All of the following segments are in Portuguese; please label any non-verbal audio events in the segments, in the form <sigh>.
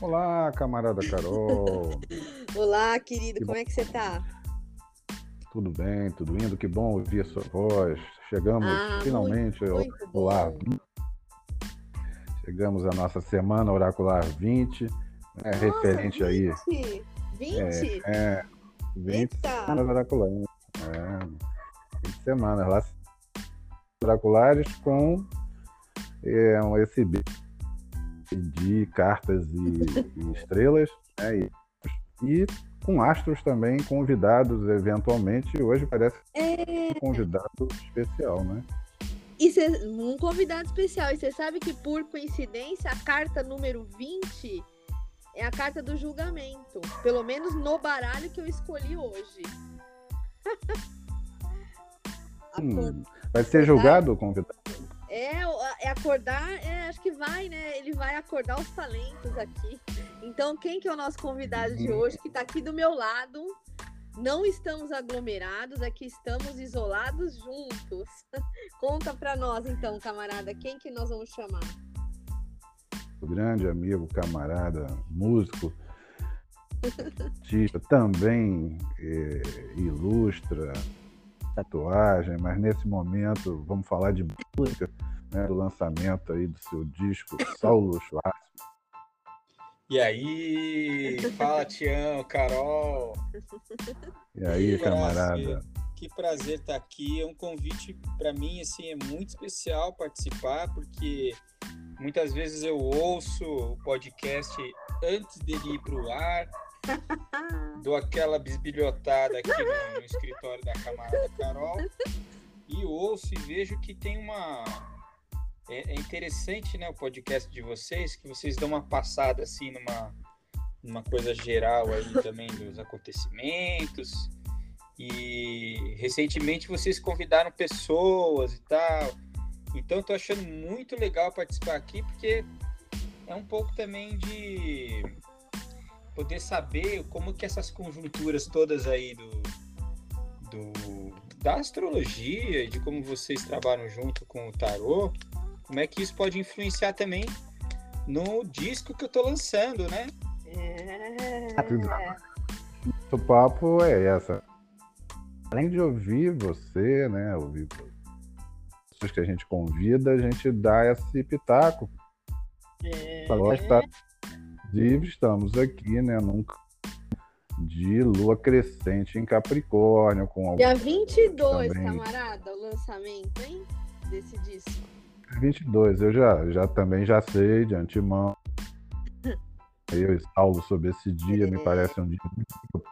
Olá, camarada Carol. <laughs> Olá, querido, que como bom. é que você tá? Tudo bem, tudo indo, que bom ouvir a sua voz. Chegamos ah, finalmente muito, muito ao lar. Chegamos à nossa semana oracular 20, né, nossa, referente 20? aí. 20? É, é 20 Eita. semanas oraculares. É, 20 semanas lá oraculares com é, um esse de cartas e, e estrelas, né? E, e, com astros também convidados eventualmente. Hoje parece é... um convidado especial, né? E cê, um convidado especial. E você sabe que, por coincidência, a carta número 20 é a carta do julgamento. Pelo menos no baralho que eu escolhi hoje. hum, <laughs> vai ser julgado o convidado? É, é acordar, é, acho que vai, né? Ele vai acordar os talentos aqui. Então, quem que é o nosso convidado de hoje, que está aqui do meu lado? Não estamos aglomerados, aqui estamos isolados juntos. <laughs> Conta para nós, então, camarada, quem que nós vamos chamar? O grande amigo, camarada, músico, <laughs> artista, também é, ilustra, tatuagem, mas nesse momento vamos falar de música, né, do lançamento aí do seu disco, Saulo Schwartz. E aí, fala Tião, Carol. E aí, que camarada. Prazer, que prazer estar aqui. É um convite para mim assim é muito especial participar porque muitas vezes eu ouço o podcast antes dele ir para o ar Dou aquela bisbilhotada aqui no, no escritório da camarada Carol e ouço e vejo que tem uma. É, é, interessante, né, o podcast de vocês, que vocês dão uma passada assim numa, numa coisa geral aí também dos acontecimentos. E recentemente vocês convidaram pessoas e tal. Então tô achando muito legal participar aqui, porque é um pouco também de poder saber como que essas conjunturas todas aí do, do da astrologia e de como vocês trabalham junto com o tarô, como é que isso pode influenciar também no disco que eu tô lançando, né? É... O papo é essa. Além de ouvir você, né, ouvir pessoas que a gente convida, a gente dá esse pitaco. É... Gosta Inclusive, estamos aqui, né, num de lua crescente em Capricórnio. Com Dia 22, também. camarada, o lançamento, hein? Desse disco. 22, eu já, já também já sei de antemão. <laughs> eu e Saulo sobre esse dia, é. me parece um dia muito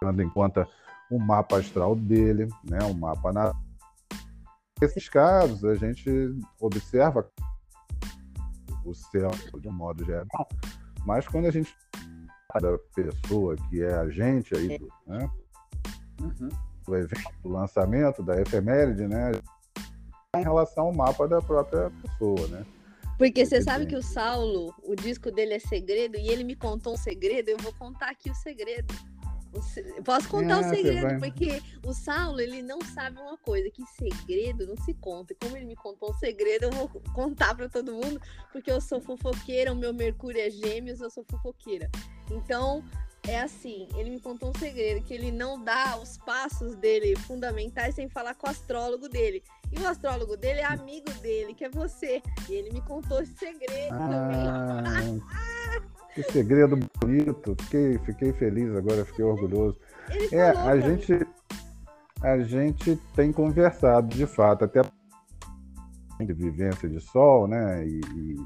tendo em conta o mapa astral dele, né? O mapa na. Nesses casos, a gente observa o céu de um modo geral mas quando a gente da pessoa que é a gente aí do, né, uhum. do evento, do lançamento, da efeméride, né? Em relação ao mapa da própria pessoa, né? Porque você sabe que o Saulo, o disco dele é segredo, e ele me contou um segredo, eu vou contar aqui o segredo. Posso contar o um segredo, porque o Saulo, ele não sabe uma coisa, que segredo não se conta. E como ele me contou um segredo, eu vou contar para todo mundo, porque eu sou fofoqueira, o meu Mercúrio é gêmeos, eu sou fofoqueira. Então, é assim, ele me contou um segredo, que ele não dá os passos dele fundamentais sem falar com o astrólogo dele. E o astrólogo dele é amigo dele, que é você. E ele me contou esse segredo ah. também. <laughs> Que segredo bonito. Fiquei, fiquei feliz agora, fiquei orgulhoso. é, a gente, a gente tem conversado, de fato, até de vivência de Sol, né? E, e,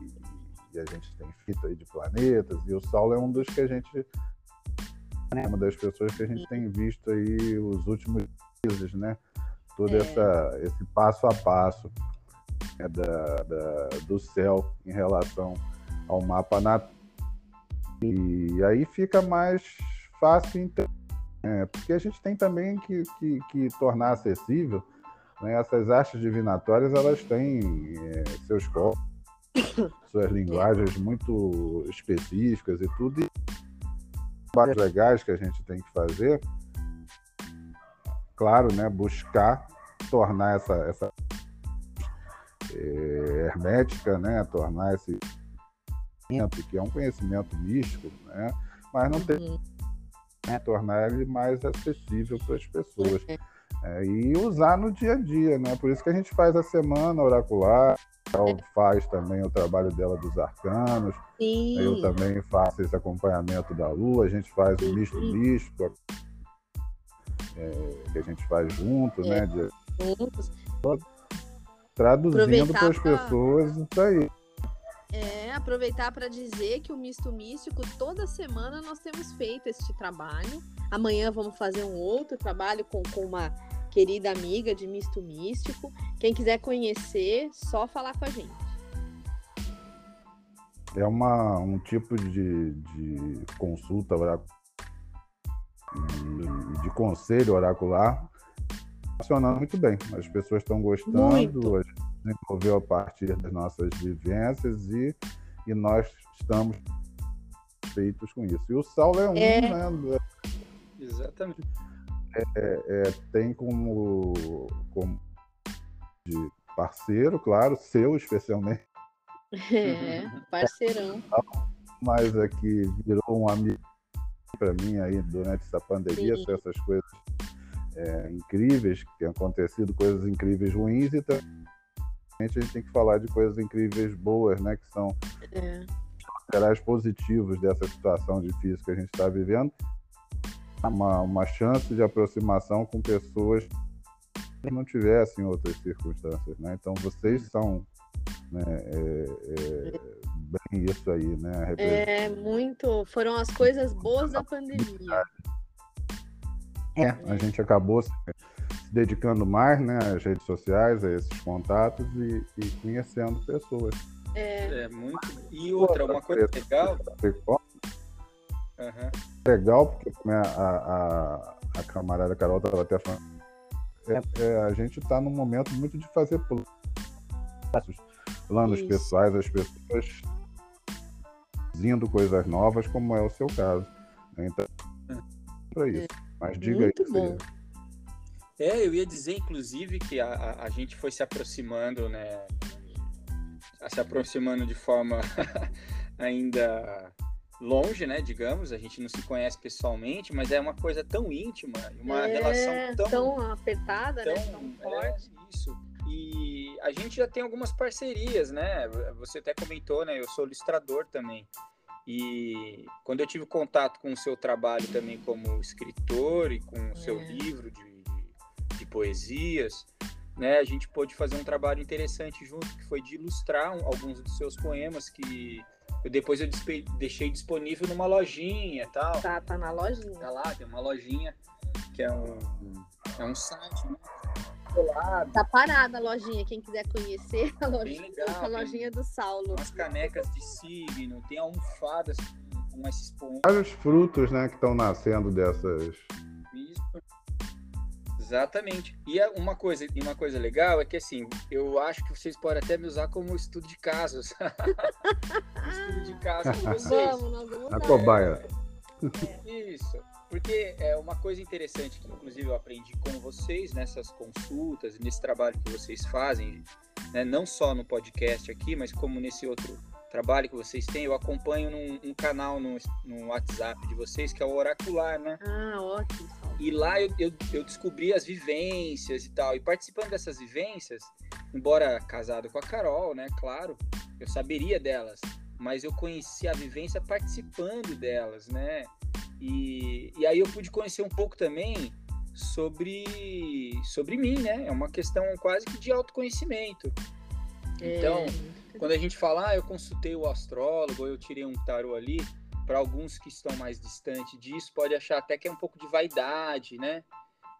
e, a gente tem fita aí de planetas, e o Sol é um dos que a gente. É uma das pessoas que a gente tem visto aí os últimos meses, né? Todo é. essa, esse passo a passo né, da, da, do céu em relação ao mapa natal e aí fica mais fácil entender. É, porque a gente tem também que, que, que tornar acessível né, essas artes divinatórias, elas têm é, seus corpos, <coughs> suas linguagens muito específicas e tudo. E trabalhos legais que a gente tem que fazer, claro, né, buscar tornar essa, essa é, hermética, né, tornar esse que é um conhecimento místico, né? mas não tem uhum. né, tornar ele mais acessível para as pessoas. É. É, e usar no dia a dia, né? Por isso que a gente faz a semana oracular, ela é. faz também o trabalho dela dos arcanos. Sim. Eu também faço esse acompanhamento da lua, a gente faz o misto místico, é, que a gente faz junto, né? é. né? De... Juntos. Traduzindo para as pessoas isso aí. É, aproveitar para dizer que o Misto Místico, toda semana nós temos feito este trabalho. Amanhã vamos fazer um outro trabalho com, com uma querida amiga de Misto Místico. Quem quiser conhecer, só falar com a gente. É uma, um tipo de, de consulta oracular, de conselho oracular funcionando muito bem. As pessoas estão gostando, muito. a gente desenvolveu a partir das nossas vivências e, e nós estamos feitos com isso. E o Saulo é um, é... né? Exatamente. É, é, tem como, como de parceiro, claro, seu especialmente. É, parceirão. Mas aqui virou um amigo para mim aí durante essa pandemia, essas coisas é, incríveis, que têm acontecido coisas incríveis ruins e também a gente tem que falar de coisas incríveis boas, né? Que são é. positivos dessa situação difícil que a gente está vivendo uma, uma chance de aproximação com pessoas que não tivessem outras circunstâncias, né? Então vocês são né, é, é, bem isso aí, né? É muito, foram as coisas boas da pandemia. É, a gente acabou dedicando mais, né, às redes sociais, a esses contatos e, e conhecendo pessoas. É. é muito. E outra, uma coisa legal. Uhum. Legal, porque a, a, a camarada Carol estava até falando. É, é, a gente está num momento muito de fazer planos, planos pessoais, as pessoas indo coisas novas, como é o seu caso. Né? Então, para isso. Mas diga muito aí. É, eu ia dizer, inclusive, que a, a, a gente foi se aproximando, né? Se aproximando de forma <laughs> ainda longe, né, digamos, a gente não se conhece pessoalmente, mas é uma coisa tão íntima, uma é, relação tão, tão apertada, né, tão, né, tão forte. É, isso. E a gente já tem algumas parcerias, né? Você até comentou, né? Eu sou ilustrador também. E quando eu tive contato com o seu trabalho também como escritor e com o seu é. livro de, poesias, né, a gente pôde fazer um trabalho interessante junto, que foi de ilustrar alguns dos seus poemas que eu, depois eu deixei disponível numa lojinha tal. Tá, tá na lojinha. Tá lá, tem uma lojinha que é um, é um site, né? Tá parada a lojinha, quem quiser conhecer a lojinha, legal, a lojinha do Saulo. Umas canecas de signo, tem almofadas com, com esses pontos. Vários frutos, né, que estão nascendo dessas. Isso. Exatamente. E é uma coisa, e uma coisa legal é que assim, eu acho que vocês podem até me usar como estudo de casos. <laughs> estudo de casos com <laughs> vocês. Vamos, nós vamos A cobaia. Isso. Porque é uma coisa interessante que, inclusive, eu aprendi com vocês nessas consultas, nesse trabalho que vocês fazem, né? não só no podcast aqui, mas como nesse outro trabalho que vocês têm, eu acompanho num um canal no, no WhatsApp de vocês, que é o Oracular, né? Ah, ótimo. E lá eu, eu, eu, descobri as vivências e tal. E participando dessas vivências, embora casado com a Carol, né? Claro, eu saberia delas. Mas eu conheci a vivência participando delas, né? E, e aí eu pude conhecer um pouco também sobre, sobre mim, né? É uma questão quase que de autoconhecimento. É. Então, quando a gente fala, ah, eu consultei o astrólogo, eu tirei um tarô ali, para alguns que estão mais distantes disso, pode achar até que é um pouco de vaidade, né?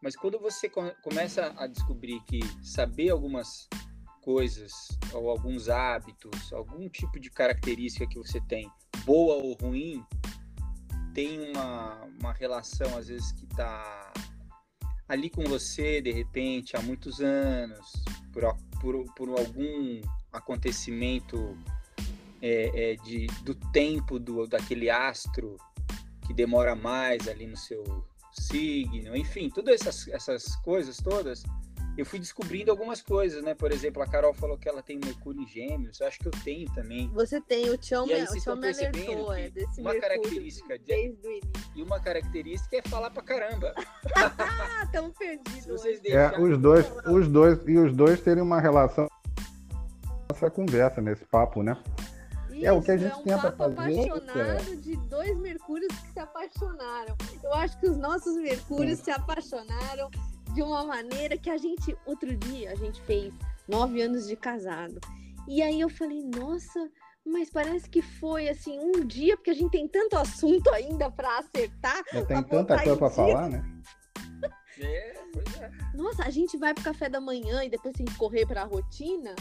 Mas quando você começa a descobrir que saber algumas coisas ou alguns hábitos, algum tipo de característica que você tem, boa ou ruim, tem uma, uma relação às vezes que está ali com você de repente há muitos anos, por, por, por algum acontecimento é, é, de, do tempo do, daquele astro que demora mais ali no seu signo, enfim, todas essas, essas coisas todas eu fui descobrindo algumas coisas, né? Por exemplo, a Carol falou que ela tem Mercúrio em Gêmeos, eu acho que eu tenho também. Você tem, o Tião me, o Tião me alertou, é, desse uma característica de, desde o início. E uma característica é falar pra caramba. <laughs> tão perdido. É, os dois, os dois, e os dois terem uma relação essa conversa, nesse papo, né? É o que a gente é um tenta papo fazer. apaixonado de dois Mercúrios que se apaixonaram. Eu acho que os nossos Mercúrios Sim. se apaixonaram de uma maneira que a gente, outro dia, a gente fez nove anos de casado. E aí eu falei, nossa, mas parece que foi assim um dia, porque a gente tem tanto assunto ainda para acertar. Já tem tanta coisa para falar, né? <laughs> É, pois é. Nossa, a gente vai pro café da manhã e depois tem que correr para a rotina.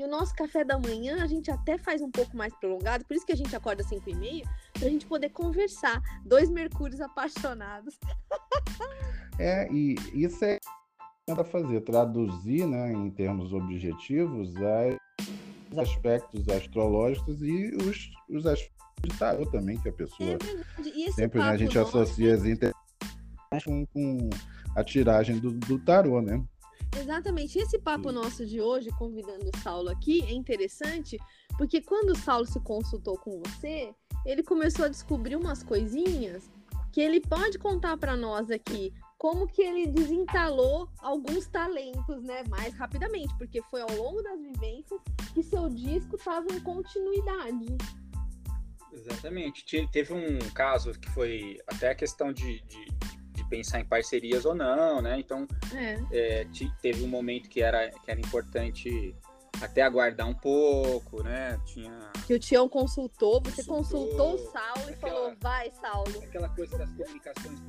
E o nosso café da manhã a gente até faz um pouco mais prolongado, por isso que a gente acorda às 5 e meia, para a gente poder conversar. Dois mercúrios apaixonados. <laughs> É, e isso é tenta fazer, traduzir né, em termos objetivos os aspectos astrológicos e os, os aspectos de tarô também, que a pessoa é sempre né, a gente associa as inter... com, com a tiragem do, do tarô, né? Exatamente. Esse papo nosso de hoje, convidando o Saulo aqui, é interessante, porque quando o Saulo se consultou com você, ele começou a descobrir umas coisinhas que ele pode contar para nós aqui como que ele desentalou alguns talentos, né, mais rapidamente, porque foi ao longo das vivências que seu disco estava em continuidade. Exatamente. Teve um caso que foi até a questão de, de, de pensar em parcerias ou não, né? Então, é. É, teve um momento que era, que era importante até aguardar um pouco, né? Tinha. Que o Tião consultou, você consultou, consultou o Saulo e aquela, falou, vai, Saulo. Aquela coisa das comunicações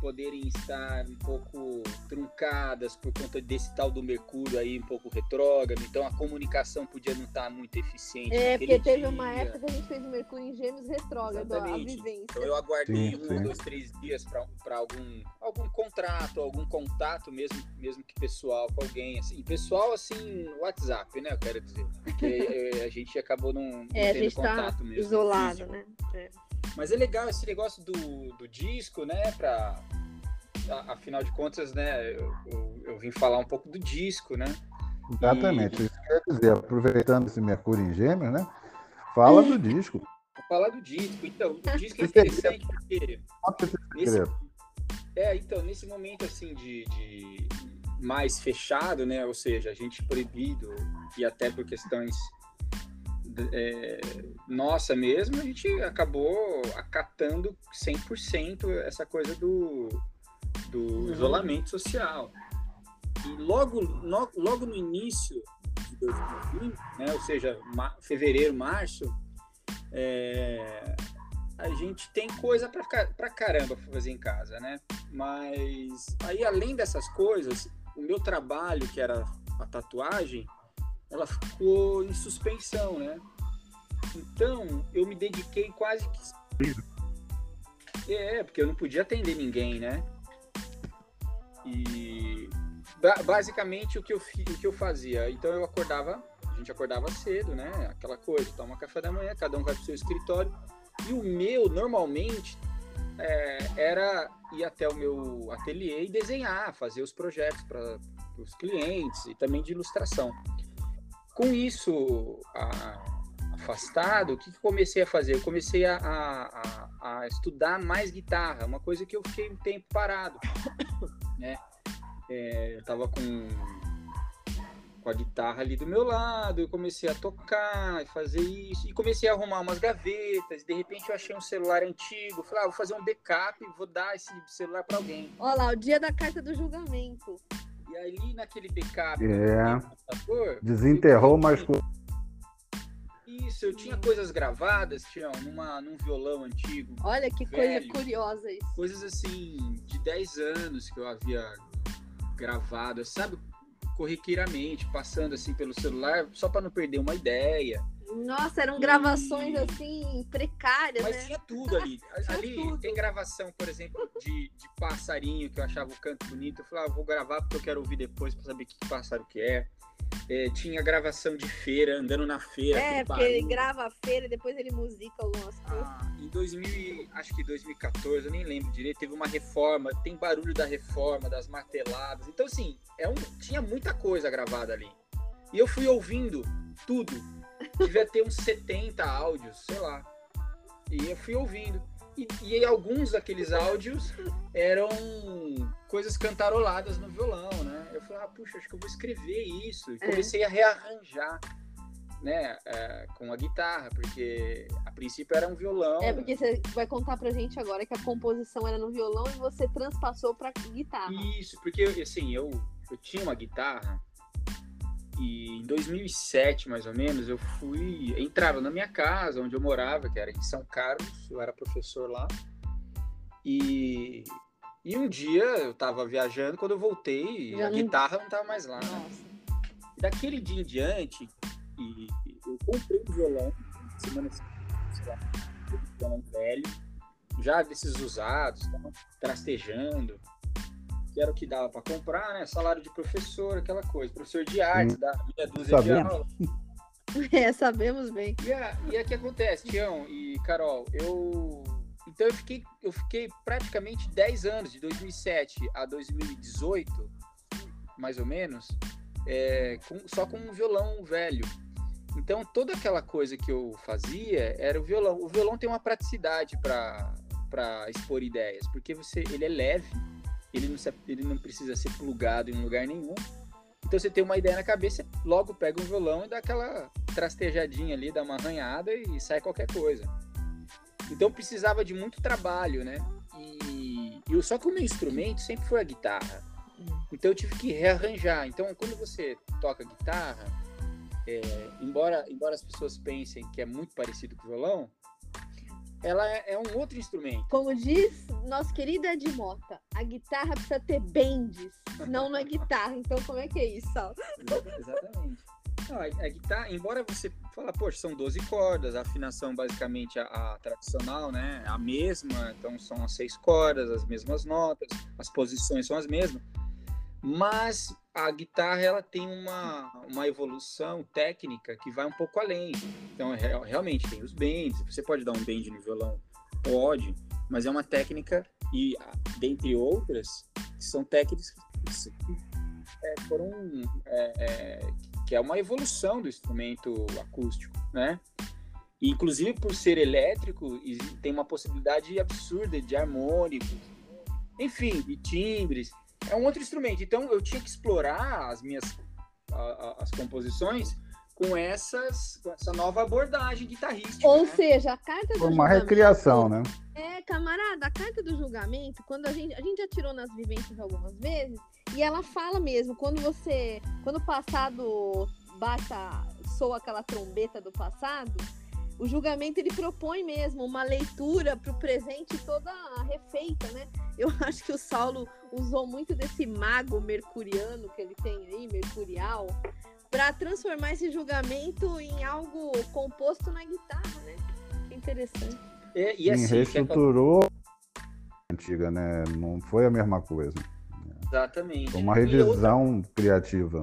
poderem estar um pouco truncadas por conta desse tal do Mercúrio aí um pouco retrógrado, então a comunicação podia não estar muito eficiente. É, porque teve dia. uma época que a gente fez o Mercúrio em Gêmeos retrógrado, Exatamente. a vivência. Então eu aguardei sim, um, sim. dois, três dias para algum, algum contrato, algum contato mesmo, mesmo que pessoal com alguém, assim, pessoal assim, WhatsApp, né, eu quero dizer, porque <laughs> eh, a gente acabou não, não é, tendo tá contato tá mesmo. isolado, físico. né? É. Mas é legal esse negócio do, do disco, né? Pra, afinal de contas, né? Eu, eu, eu, vim falar um pouco do disco, né? Exatamente. E... Isso quer dizer, aproveitando esse Mercúrio em Gêmeos, né? Fala do disco. Vou falar do disco. Então, o disco é interessante porque. Nesse, é, então, nesse momento assim de, de mais fechado, né? Ou seja, a gente proibido e até por questões é, nossa mesmo, a gente acabou acatando 100% essa coisa do, do uhum. isolamento social. E logo, no, logo no início de 2020, né, ou seja, ma fevereiro, março, é, a gente tem coisa para caramba para fazer em casa, né? Mas aí, além dessas coisas, o meu trabalho, que era a tatuagem, ela ficou em suspensão, né? Então, eu me dediquei quase que. É, porque eu não podia atender ninguém, né? E basicamente o que eu, o que eu fazia, então eu acordava, a gente acordava cedo, né? Aquela coisa, toma café da manhã, cada um vai pro seu escritório. E o meu, normalmente, é, era ir até o meu ateliê e desenhar, fazer os projetos para os clientes e também de ilustração. Com isso a, afastado, o que, que comecei a fazer? Eu comecei a, a, a, estudar mais guitarra, uma coisa que eu fiquei um tempo parado, né? É, eu tava com, com a guitarra ali do meu lado, eu comecei a tocar, fazer isso, e comecei a arrumar umas gavetas, de repente eu achei um celular antigo, falei, ah, vou fazer um backup, vou dar esse celular para alguém. Olha lá, o dia da carta do julgamento. E ali naquele backup, é. computador, desenterrou mais coisas isso, eu tinha coisas gravadas, Tião, numa, num violão antigo. Olha que velho, coisa curiosa isso. Coisas assim, de 10 anos que eu havia gravado, sabe? Corriqueiramente, passando assim pelo celular, só para não perder uma ideia. Nossa, eram gravações e... assim, precárias. Mas né? tinha tudo ali. <laughs> ali tudo. tem gravação, por exemplo, de, de passarinho, que eu achava o canto bonito. Eu falava, ah, vou gravar porque eu quero ouvir depois para saber que pássaro que é. É, tinha gravação de feira, andando na feira. É, porque ele grava a feira e depois ele musica algumas coisas. Ah, em 2000, acho que 2014, eu nem lembro direito, teve uma reforma, tem barulho da reforma, das marteladas. Então, assim, é um, tinha muita coisa gravada ali. E eu fui ouvindo tudo. Devia ter uns 70 áudios, sei lá. E eu fui ouvindo. E, e alguns daqueles áudios eram coisas cantaroladas no violão, né? Eu falei, ah, puxa, acho que eu vou escrever isso. E é. comecei é. a rearranjar, né, é, com a guitarra, porque a princípio era um violão. É, porque você vai contar pra gente agora que a composição era no violão e você transpassou pra guitarra. Isso, porque, assim, eu, eu tinha uma guitarra e em 2007, mais ou menos, eu fui. Entraram na minha casa, onde eu morava, que era em São Carlos, eu era professor lá. E, e um dia eu estava viajando, quando eu voltei, a não... guitarra não estava mais lá. Né? Daquele dia em diante, e, eu comprei um violão, semana sei lá, um violão velho, já desses usados, trastejando que era o que dava para comprar, né? Salário de professor, aquela coisa. Professor de artes, hum. da meia dúzia Sabendo. de aula. <laughs> É, sabemos bem. E, a, e o que acontece, Tião e Carol? Eu. Então eu fiquei, eu fiquei praticamente 10 anos, de 2007 a 2018, mais ou menos, é, com, só com um violão velho. Então toda aquela coisa que eu fazia era o violão. O violão tem uma praticidade para expor ideias, porque você, ele é leve ele não, se, ele não precisa ser plugado em lugar nenhum. Então você tem uma ideia na cabeça, logo pega um violão e dá aquela trastejadinha ali, dá uma arranhada e sai qualquer coisa. Então precisava de muito trabalho, né? E, e só que o meu instrumento sempre foi a guitarra. Então eu tive que rearranjar. Então quando você toca guitarra, é, embora, embora as pessoas pensem que é muito parecido com o violão, ela é, é, um outro instrumento. Como diz nosso querido Ed Mota, a guitarra precisa ter bends, senão não é guitarra. Então, como é que é isso, Sal? Exatamente. Não, a, a, guitarra, embora você fala, poxa, são 12 cordas, a afinação basicamente a, a, tradicional, né? A mesma, então são as seis cordas, as mesmas notas, as posições são as mesmas. Mas a guitarra ela tem uma, uma evolução técnica que vai um pouco além. Então, realmente, tem os bends. Você pode dar um bend no violão? Pode, mas é uma técnica, e dentre outras, são técnicas que é, foram. É, é, que é uma evolução do instrumento acústico, né? E, inclusive, por ser elétrico, tem uma possibilidade absurda de harmônicos, enfim, de timbres é um outro instrumento. Então eu tinha que explorar as minhas a, a, as composições com essas com essa nova abordagem guitarrística. Ou né? seja, a carta do uma recriação, né? É, camarada, a carta do julgamento, quando a gente a gente já tirou nas vivências algumas vezes, e ela fala mesmo, quando você, quando o passado baixa, soa aquela trombeta do passado, o julgamento ele propõe mesmo uma leitura para o presente toda refeita, né? Eu <laughs> acho que o Saulo usou muito desse mago mercuriano que ele tem aí, mercurial, para transformar esse julgamento em algo composto na guitarra, né? Que interessante. É, e assim, Sim, reestruturou a antiga, né? Não foi a mesma coisa. Exatamente. Foi uma revisão outra... criativa.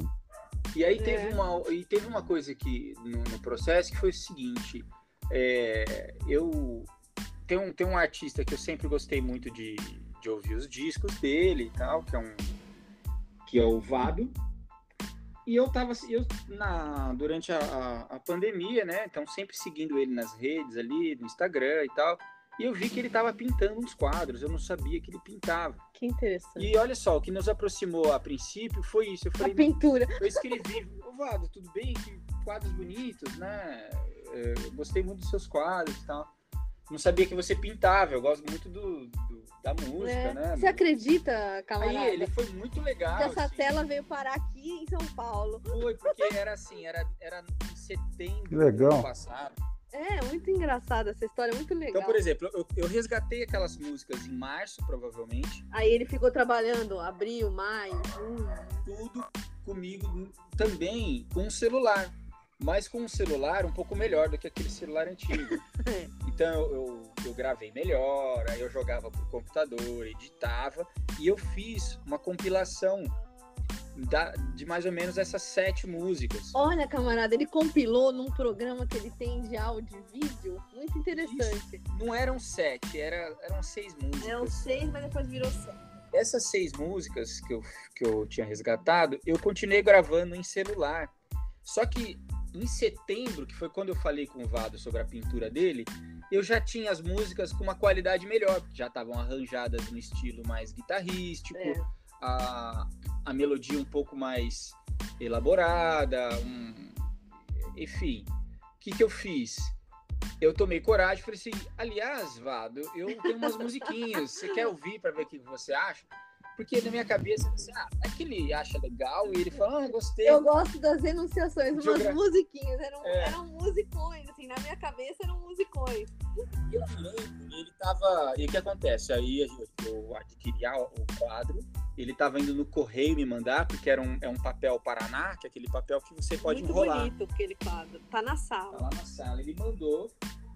E aí teve, é. uma, e teve uma coisa que no, no processo que foi o seguinte: é, eu tem um, tem um artista que eu sempre gostei muito de, de ouvir os discos dele e tal, que é um que é o Vado. E eu tava eu, na, durante a, a, a, pandemia, né? Então sempre seguindo ele nas redes ali, no Instagram e tal. E eu vi que ele estava pintando uns quadros, eu não sabia que ele pintava. Que interessante. E olha só, o que nos aproximou a princípio foi isso. Eu falei, a pintura. Eu escrevi, ô Vado, tudo bem? Que quadros bonitos, né? Eu gostei muito dos seus quadros e tal não sabia que você pintava. Eu gosto muito do, do da música, é. né? Você acredita, camarada? Aí ele foi muito legal. Que essa assim. tela veio parar aqui em São Paulo. Foi, porque era assim, era, era em setembro que legal. do ano passado. É, muito engraçada essa história, é muito legal. Então, por exemplo, eu, eu, resgatei aquelas músicas em março, provavelmente. Aí ele ficou trabalhando abril, maio, junho. Tudo comigo também com o celular mas com um celular um pouco melhor do que aquele celular antigo. <laughs> Então eu, eu, eu, gravei melhor, aí eu jogava pro computador, editava e eu fiz uma compilação da, de mais ou menos essas sete músicas. Olha, camarada, ele compilou num programa que ele tem de áudio e vídeo. Muito interessante. Isso. Não eram sete, era, eram seis músicas. Eram seis, mas depois virou sete. Essas seis músicas que eu, que eu tinha resgatado, eu continuei gravando em celular. Só que em setembro, que foi quando eu falei com o Vado sobre a pintura dele, eu já tinha as músicas com uma qualidade melhor, porque já estavam arranjadas no estilo mais guitarrístico, é. a, a melodia um pouco mais elaborada, um... enfim. O que, que eu fiz? Eu tomei coragem e falei assim: aliás, Vado, eu tenho umas musiquinhas, você quer ouvir para ver o que você acha? Porque na minha cabeça, assim, ah, é que ele acha legal e ele fala, ah, gostei. Eu gosto das enunciações, umas Geogra... musiquinhas, eram, é. eram musicões, assim, na minha cabeça eram musicões. Eu lembro, ele tava. E o que acontece? Aí eu adquiri o quadro, ele tava indo no correio me mandar, porque era um, é um papel Paraná, que é aquele papel que você pode Muito enrolar. Muito bonito aquele quadro. Tá na sala. Tá lá na sala. Ele mandou.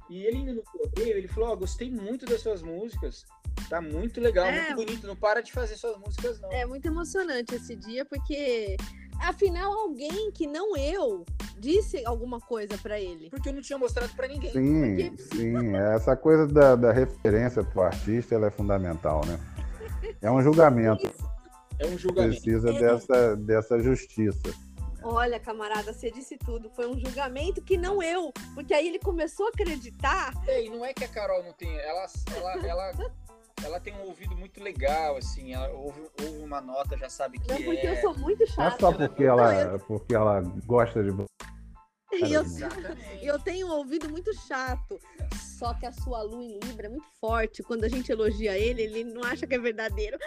E ele indo no correio, ele falou: Ó, oh, gostei muito das suas músicas. Tá muito legal, é, muito bonito. Não para de fazer suas músicas, não. É muito emocionante esse dia, porque afinal alguém que não eu disse alguma coisa para ele. Porque eu não tinha mostrado para ninguém. Sim, porque... sim. Essa coisa da, da referência pro artista ela é fundamental, né? É um julgamento. É um julgamento. Precisa é. dessa, dessa justiça. Olha, camarada, você disse tudo. Foi um julgamento que não eu. Porque aí ele começou a acreditar. Ei, não é que a Carol não tem. Ela, ela, ela ela tem um ouvido muito legal, assim, ela ouve, ouve uma nota, já sabe que não, porque é. eu sou muito chata. Não é só porque ela, porque ela gosta de. E eu, eu tenho um ouvido muito chato. Só que a sua lua em Libra é muito forte. Quando a gente elogia ele, ele não acha que é verdadeiro.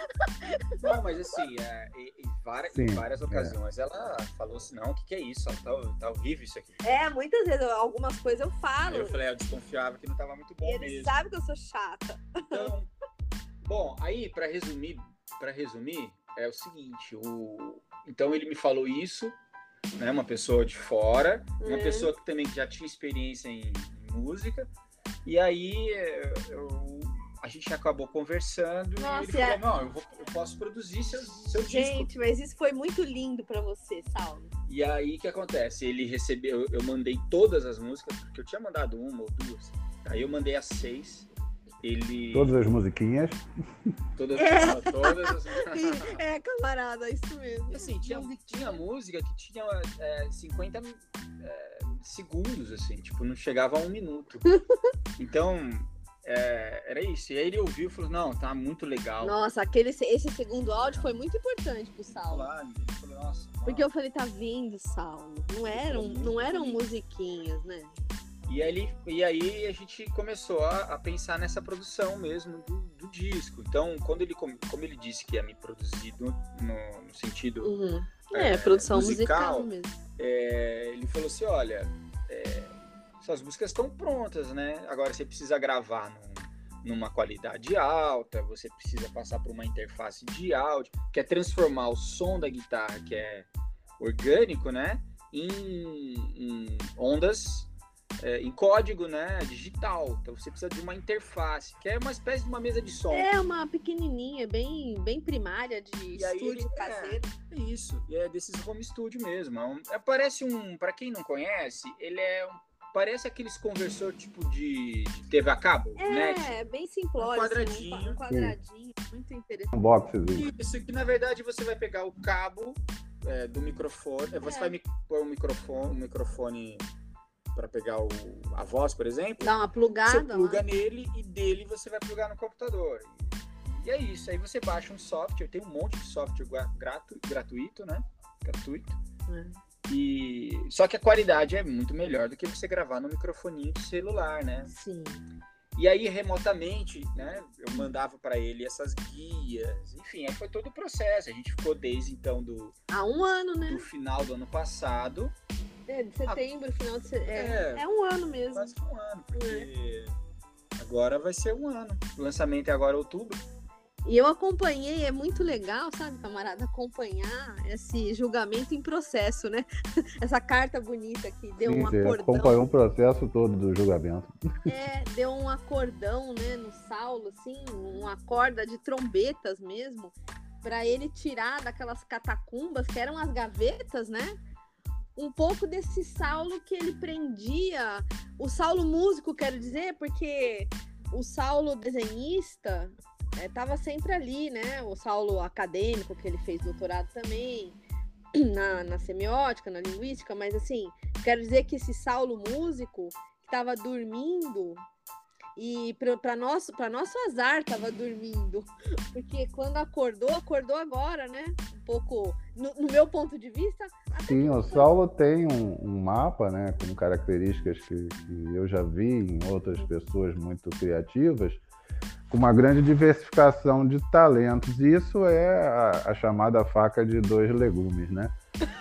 Não, mas assim, é, em, várias, Sim, em várias ocasiões é. ela falou assim: não, o que, que é isso? Tá, tá, horrível isso aqui. É, muitas vezes, algumas coisas eu falo. Aí eu falei, eu desconfiava que não tava muito bom e ele mesmo. sabe que eu sou chata. Então, Bom, aí para resumir, para resumir é o seguinte, o então ele me falou isso, né, uma pessoa de fora, uma uhum. pessoa que também já tinha experiência em, em música, e aí eu, a gente acabou conversando Nossa, e ele é... falou, não, eu, vou, eu, posso produzir seu, seu gente, disco. Gente, mas isso foi muito lindo para você, Saulo. E aí o que acontece? Ele recebeu, eu mandei todas as músicas, porque eu tinha mandado uma ou duas, aí eu mandei as seis, ele... Todas as musiquinhas. Todas, é. todas as <laughs> É, camarada, isso mesmo. Assim, tinha, tinha música que tinha é, 50 é, segundos, assim, tipo, não chegava a um minuto. <laughs> Então, é, era isso. E aí ele ouviu e falou, não, tá muito legal. Nossa, aquele, esse segundo áudio foi muito importante pro Saulo. Claro, ele falou, nossa. Porque eu falei, tá vindo, Saulo. Não eram, não eram musiquinhas, né? E aí, e aí a gente começou a, a pensar nessa produção mesmo do, do, disco. Então, quando ele, como ele disse que ia me produzir no, no sentido uhum. é, é, produção musical, musical mesmo. É, ele falou assim, olha, é, suas músicas estão prontas, né? Agora você precisa gravar num, numa qualidade alta, você precisa passar por uma interface de áudio, que é transformar o som da guitarra, que é orgânico, né? Em, em ondas é, em código, né, digital. Então você precisa de uma interface, que é uma espécie de uma mesa de som. É uma pequenininha, bem, bem primária de e estúdio aí, caseiro. É, é, isso. E é desses home studio mesmo. É um, é, parece um, para quem não conhece, ele é um parece aqueles conversor tipo de, de TV a cabo, é, né? É, bem simplório. Um quadradinho. Assim, um quadradinho, Sim. muito interessante. Um box. Isso, que na verdade você vai pegar o cabo é, do microfone, você é. vai pôr um microfone, um microfone para pegar o, a voz, por exemplo. Dá uma plugada. Você pluga lá. nele e dele você vai plugar no computador. E, e é isso. Aí você baixa um software, tem um monte de software gratu, gratuito, né? Gratuito. É. E só que a qualidade é muito melhor do que você gravar no microfoninho de celular, né? Sim. E aí remotamente, né, eu mandava para ele essas guias, enfim, aí foi todo o processo. A gente ficou desde então do há um ano, né? Do final do ano passado é, de setembro, ah, final de setembro. É, é, é, um ano mesmo. Quase um ano, porque é. agora vai ser um ano. O lançamento é agora outubro. E eu acompanhei, é muito legal, sabe, camarada, acompanhar esse julgamento em processo, né? <laughs> Essa carta bonita que deu Sim, um acordão. Acompanhou um processo todo do julgamento. É, deu um acordão, né, no Saulo, assim, uma corda de trombetas mesmo. para ele tirar daquelas catacumbas que eram as gavetas, né? Um pouco desse Saulo que ele prendia, o Saulo músico, quero dizer, porque o Saulo desenhista estava é, sempre ali, né? O Saulo acadêmico, que ele fez doutorado também, <clears throat> na, na semiótica, na linguística, mas assim, quero dizer que esse Saulo músico que estava dormindo e para nosso, para nosso azar estava dormindo, <laughs> porque quando acordou, acordou agora, né? Um pouco, no, no meu ponto de vista. Sim, o Saulo tem um, um, mapa, né, com características que, que eu já vi em outras pessoas muito criativas, com uma grande diversificação de talentos. E isso é a, a chamada faca de dois legumes, né?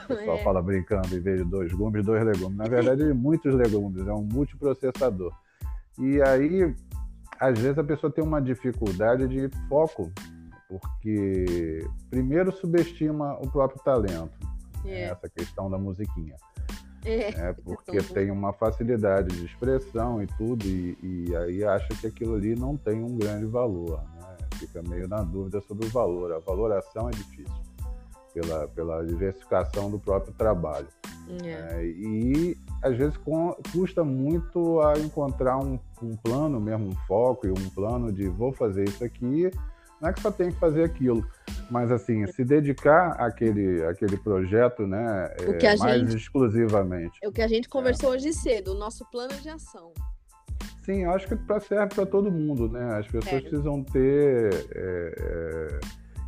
O pessoal <laughs> é. fala brincando, em vez de dois gumes, dois legumes. Na verdade, <laughs> muitos legumes, é um multiprocessador. E aí, às vezes, a pessoa tem uma dificuldade de foco, porque primeiro subestima o próprio talento. É. Essa questão da musiquinha. É, é <laughs> porque tem uma facilidade de expressão e tudo, e, e, aí acha que aquilo ali não tem um grande valor. Né? Fica meio na dúvida sobre o valor. A valoração é difícil, pela, pela diversificação do próprio trabalho. É. É, e às vezes com, custa muito a encontrar um, um plano mesmo, um foco e um plano de vou fazer isso aqui não é que só tem que fazer aquilo, mas assim, se dedicar àquele, àquele projeto, né, é, mais gente, exclusivamente. É o que a gente conversou é. hoje cedo, o nosso plano de ação. Sim, eu acho que serve para todo mundo, né? As pessoas é. precisam ter.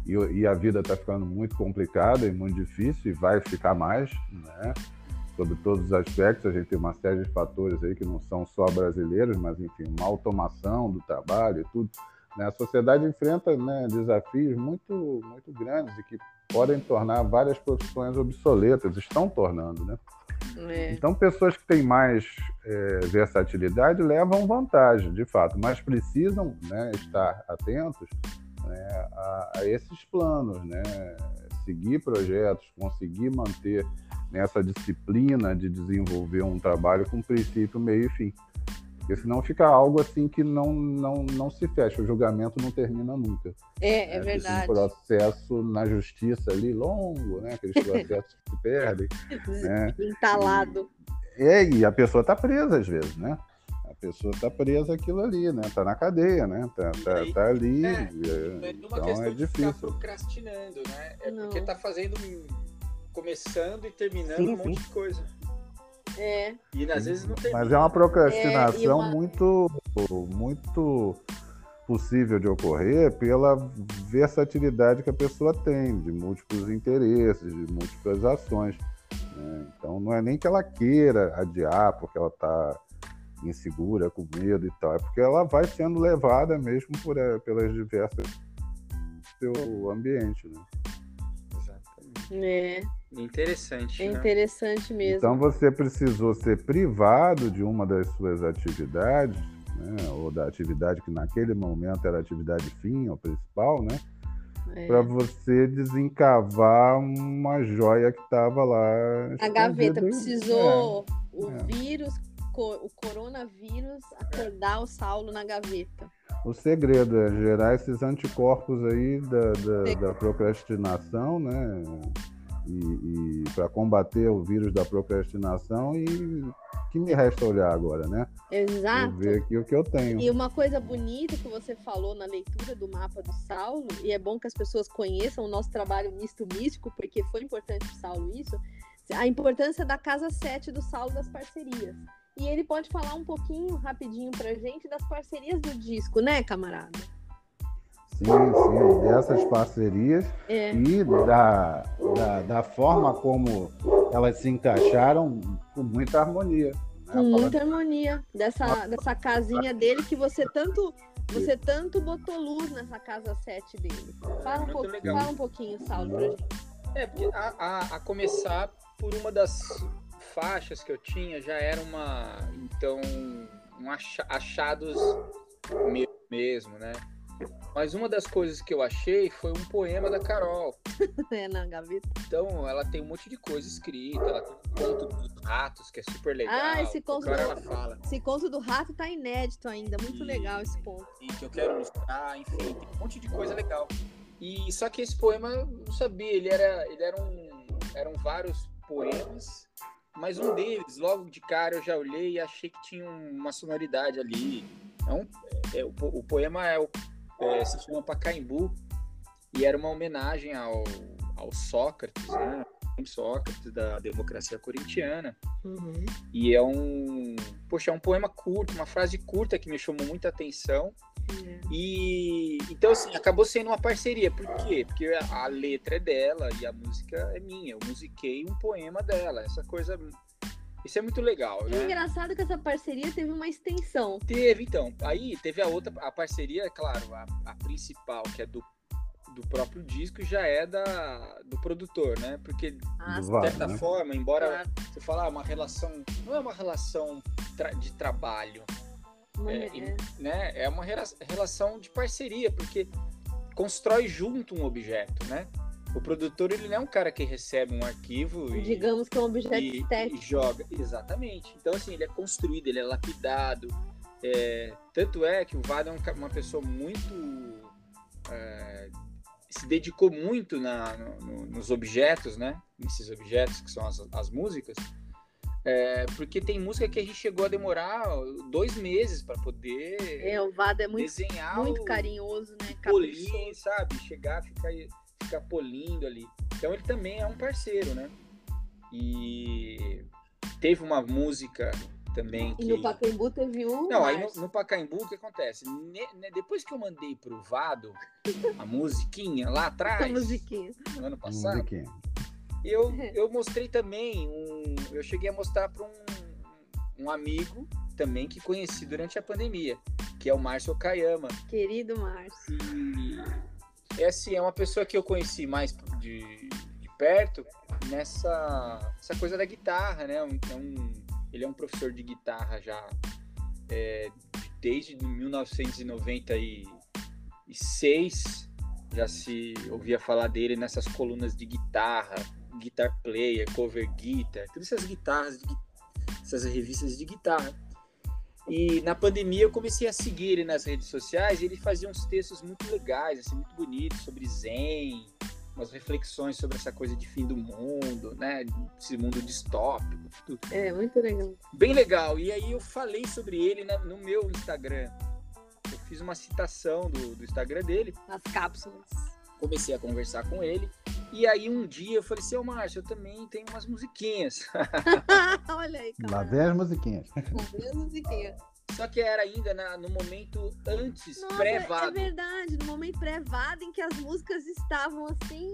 E, e, a vida está ficando muito complicada e muito difícil, e vai ficar mais, né? Sobre todos os aspectos, a gente tem uma série de fatores aí que não são só brasileiros, mas enfim, uma automação do trabalho e tudo né? A sociedade enfrenta né, desafios muito, muito grandes e que podem tornar várias profissões obsoletas, estão tornando, né? É. Então, pessoas que têm mais é, versatilidade levam vantagem, de fato, mas precisam né, estar atentos né, a, a, esses planos, né? seguir projetos, conseguir manter nessa disciplina de desenvolver um trabalho com princípio, meio e fim. Porque senão fica algo assim que não, não, não se fecha, o julgamento não termina nunca. É, é, é verdade. Um processo na justiça ali longo, né? Aqueles <laughs> processos que se perdem. né? Entalado. E, é, e a pessoa está presa às vezes, né? A pessoa está presa aquilo ali, né? Está na cadeia, né? Tá, tá, tá ali. É, é, então é difícil. De procrastinando, né? É não. porque está fazendo, começando e terminando sim, um monte sim. de coisa. É. E às vezes não tem. Mas é uma procrastinação é, uma... muito, muito possível de ocorrer pela versatilidade que a pessoa tem, de múltiplos interesses, de múltiplas ações. Né? Então não é nem que ela queira adiar porque ela está insegura, com medo e tal, é porque ela vai sendo levada mesmo por, eh, pelas diversas seu ambiente. Né? Exatamente. É. Interessante. É né? interessante mesmo. Então você precisou ser privado de uma das suas atividades, né? ou da atividade que naquele momento era a atividade fim, ou principal, né? É. Para você desencavar uma joia que estava lá. A gaveta precisou é. o é. vírus, o coronavírus, acordar o Saulo na gaveta. O segredo é gerar esses anticorpos aí da, da, da procrastinação, né? e, e para combater o vírus da procrastinação e que me resta olhar agora, né? Exato. Vou ver aqui o que eu tenho. E uma coisa bonita que você falou na leitura do mapa do Saulo, e é bom que as pessoas conheçam o nosso trabalho misto místico, porque foi importante para o Saulo isso, a importância da casa 7 do Saulo das parcerias. E ele pode falar um pouquinho rapidinho pra gente das parcerias do disco, né, camarada? Sim, sim, dessas parcerias é. e da, da, da, forma como elas se encaixaram com muita harmonia. Né? Com muita harmonia dessa, dessa casinha dele que você tanto você tanto botou luz nessa casa 7 dele. Fala um, pouco, fala um pouquinho, Saulo, pra gente. É, porque a, a, a, começar por uma das faixas que eu tinha já era uma, então, um achados mesmo, né? Mas uma das coisas que eu achei foi um poema da Carol. <laughs> é, gaveta. Então, ela tem um monte de coisa escrita, ela tem um conto dos ratos, que é super legal. Ah, esse conto, do... esse conto do rato tá inédito ainda, muito e... legal esse ponto. E que eu quero mostrar, enfim, tem um monte de coisa legal. E só que esse poema eu não sabia, ele era, ele era um, eram vários poemas, mas um deles, logo de cara eu já olhei e achei que tinha uma sonoridade ali. É um, é, o, o poema é, é, se chama Pacaembu e era uma homenagem ao, ao Sócrates, né? Sócrates da democracia corintiana. Uhum. E é um, poxa, é um poema curto, uma frase curta que me chamou muita atenção. Uhum. E então assim, acabou sendo uma parceria. Por quê? Porque a, a, letra é dela e a música é minha. Eu musiquei um poema dela. Essa coisa isso é muito legal, né? É engraçado que essa parceria teve uma extensão. Teve, então. Aí teve a outra, a parceria, claro, a, a principal, que é do do próprio disco já é da, do produtor, né? Porque, ah, de certa né? forma, embora claro. você falar ah, uma relação, não é uma relação tra de trabalho, é, é. né? é uma relação de parceria, porque constrói junto um objeto, né? O produtor ele não é um cara que recebe um arquivo digamos que é um objeto e, estético e joga exatamente. Então assim ele é construído, ele é lapidado. É, tanto é que o Vado é um, uma pessoa muito é, se dedicou muito na, no, nos objetos, né? Nesses objetos que são as, as músicas. É, porque tem música que a gente chegou a demorar dois meses para poder é, o Vado é muito, desenhar muito carinhoso, né? Polir, sabe? Chegar, ficar, ficar polindo ali. Então ele também é um parceiro, né? E teve uma música também. E no Pacaembu teve um. Não, aí no, no, Pacaembu o que acontece? Ne, ne, depois que eu mandei pro Vado a musiquinha lá <laughs> atrás. A musiquinha. No ano passado. Musiquinha. Eu, eu mostrei também um. Eu cheguei a mostrar para um, um amigo também que conheci durante a pandemia, que é o Márcio Okayama. Querido Márcio. E é assim, é uma pessoa que eu conheci mais de, de perto nessa essa coisa da guitarra, né? É um, ele é um professor de guitarra já é, desde 1996. Já se ouvia falar dele nessas colunas de guitarra, guitar player, cover guitar, todas essas guitarras, essas revistas de guitarra. E na pandemia eu comecei a seguir ele nas redes sociais e ele fazia uns textos muito legais, assim, muito bonitos sobre zen, umas reflexões sobre essa coisa de fim do mundo, né? Esse mundo distópico. Tudo. É, muito legal. Bem legal. E aí eu falei sobre ele né, no meu Instagram. Eu fiz uma citação do, do Instagram dele. As cápsulas. Comecei a conversar com ele. E aí um dia eu falei assim, ô Márcio, eu também tenho umas musiquinhas. <laughs> <laughs> Olha aí, cara. Lá vem as musiquinhas. Lá musiquinhas. Só que era ainda na, no momento antes, pré-vado. É verdade, no momento pré-vado em que as músicas estavam assim.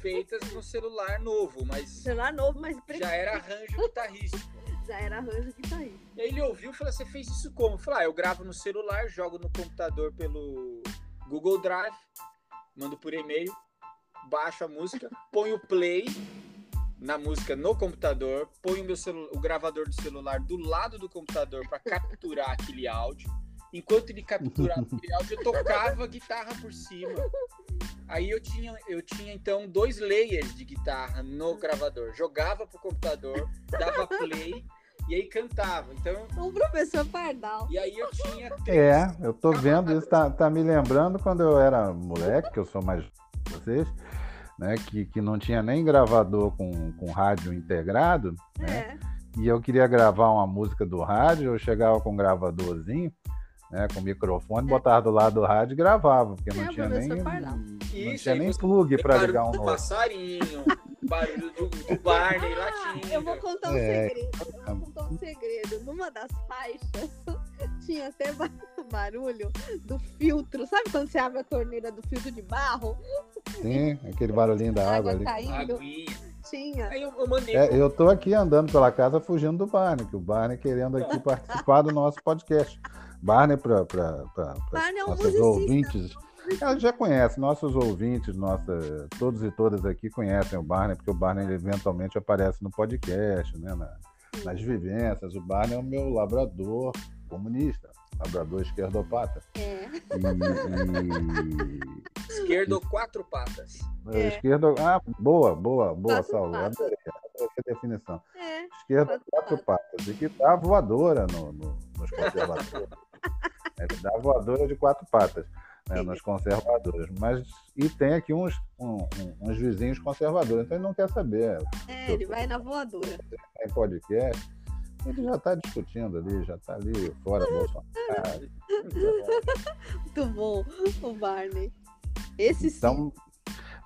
Feitas no celular novo, mas. Celular novo, mas. Já era arranjo guitarrístico. <laughs> já era arranjo guitarrístico. E aí ele ouviu e falou: Você fez isso como? Eu falei: ah, eu gravo no celular, jogo no computador pelo Google Drive, mando por e-mail, baixo a música, ponho play na música no computador, põe o meu o gravador do celular do lado do computador para capturar aquele áudio. Enquanto ele capturava <laughs> aquele áudio, eu tocava guitarra por cima. Aí eu tinha, eu tinha então dois layers de guitarra no gravador. Jogava pro computador, dava play e aí cantava. Então, um professor Pardal. E aí eu tinha. <laughs> É, eu tô vendo isso, tá, tá me lembrando quando eu era moleque, que eu sou mais <laughs> vocês né, que, que não tinha nem gravador com, com rádio integrado, né, é. e eu queria gravar uma música do rádio, eu chegava com um gravadorzinho, né, com microfone, é. botava do lado do rádio e gravava, porque não é, tinha nem, não Isso, tinha nem plug para ligar um novo. passarinho, barulho do, do <laughs> Barney latindo. Eu vou contar um é. segredo, eu vou contar um segredo. Numa das faixas <laughs> tinha até <laughs> barulho do filtro. Sabe quando você abre a torneira do filtro de barro? Sim, aquele barulhinho da água, água ali. Caindo. Tinha. Aí eu, eu mandei. É, eu tô aqui andando pela casa fugindo do Barney, que o Barney querendo aqui participar do nosso podcast. Barney para é um nossos ouvintes. Ela já conhece, nossos ouvintes, nossa, todos e todas aqui conhecem o Barney, porque o Barney eventualmente aparece no podcast, né, na, nas vivências. O Barney é o meu labrador comunista, labrador esquerdopata. É. E, e... Esquerdo quatro patas. É. Esquerdo, ah, boa, boa, boa, Saulo. Adorei, a definição. É. Esquerda quatro patas. E que dá voadora no, no, nos conservadores. <laughs> é, dá voadora de quatro patas. né, nos conservadores. Mas e tem aqui uns, um, uns vizinhos conservadores, então ele não quer saber. É, ele vai na voadora. Tem podcast, ele já está discutindo ali, já está ali fora <laughs> Bolsonaro. Muito bom, o Barney. Esse então, sim.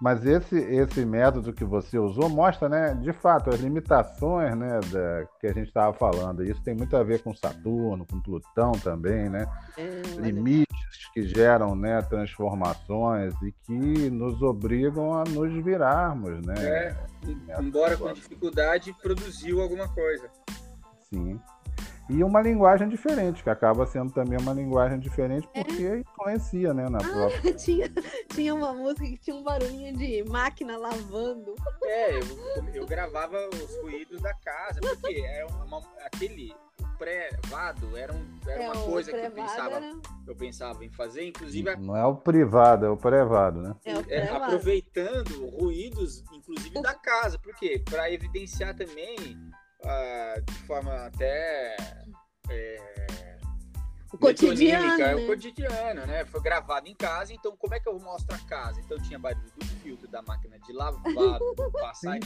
Mas esse, esse método que você usou mostra, né, de fato, as limitações né, da, que a gente estava falando. Isso tem muito a ver com Saturno, com Plutão também, né? É, Limites que geram né, transformações e que nos obrigam a nos virarmos, né? É, embora com dificuldade, produziu alguma coisa. Sim e uma linguagem diferente, que acaba sendo também uma linguagem diferente é. porque é. influencia, né, na ah, própria. <laughs> tinha, tinha uma música que tinha um barulhinho de máquina lavando. É, eu, eu gravava os ruídos da casa, porque era uma, aquele pré-vado era, um, era é, uma coisa que eu pensava, era... eu pensava em fazer, inclusive. Não é o privado, é o pré-vado, né? É, é aproveitando ruídos, inclusive da casa, porque para evidenciar também de forma até. É, o cotidiano. Né? É o cotidiano, né? Foi gravado em casa, então como é que eu mostro a casa? Então tinha barulho do filtro, da máquina de lavar, <laughs> passar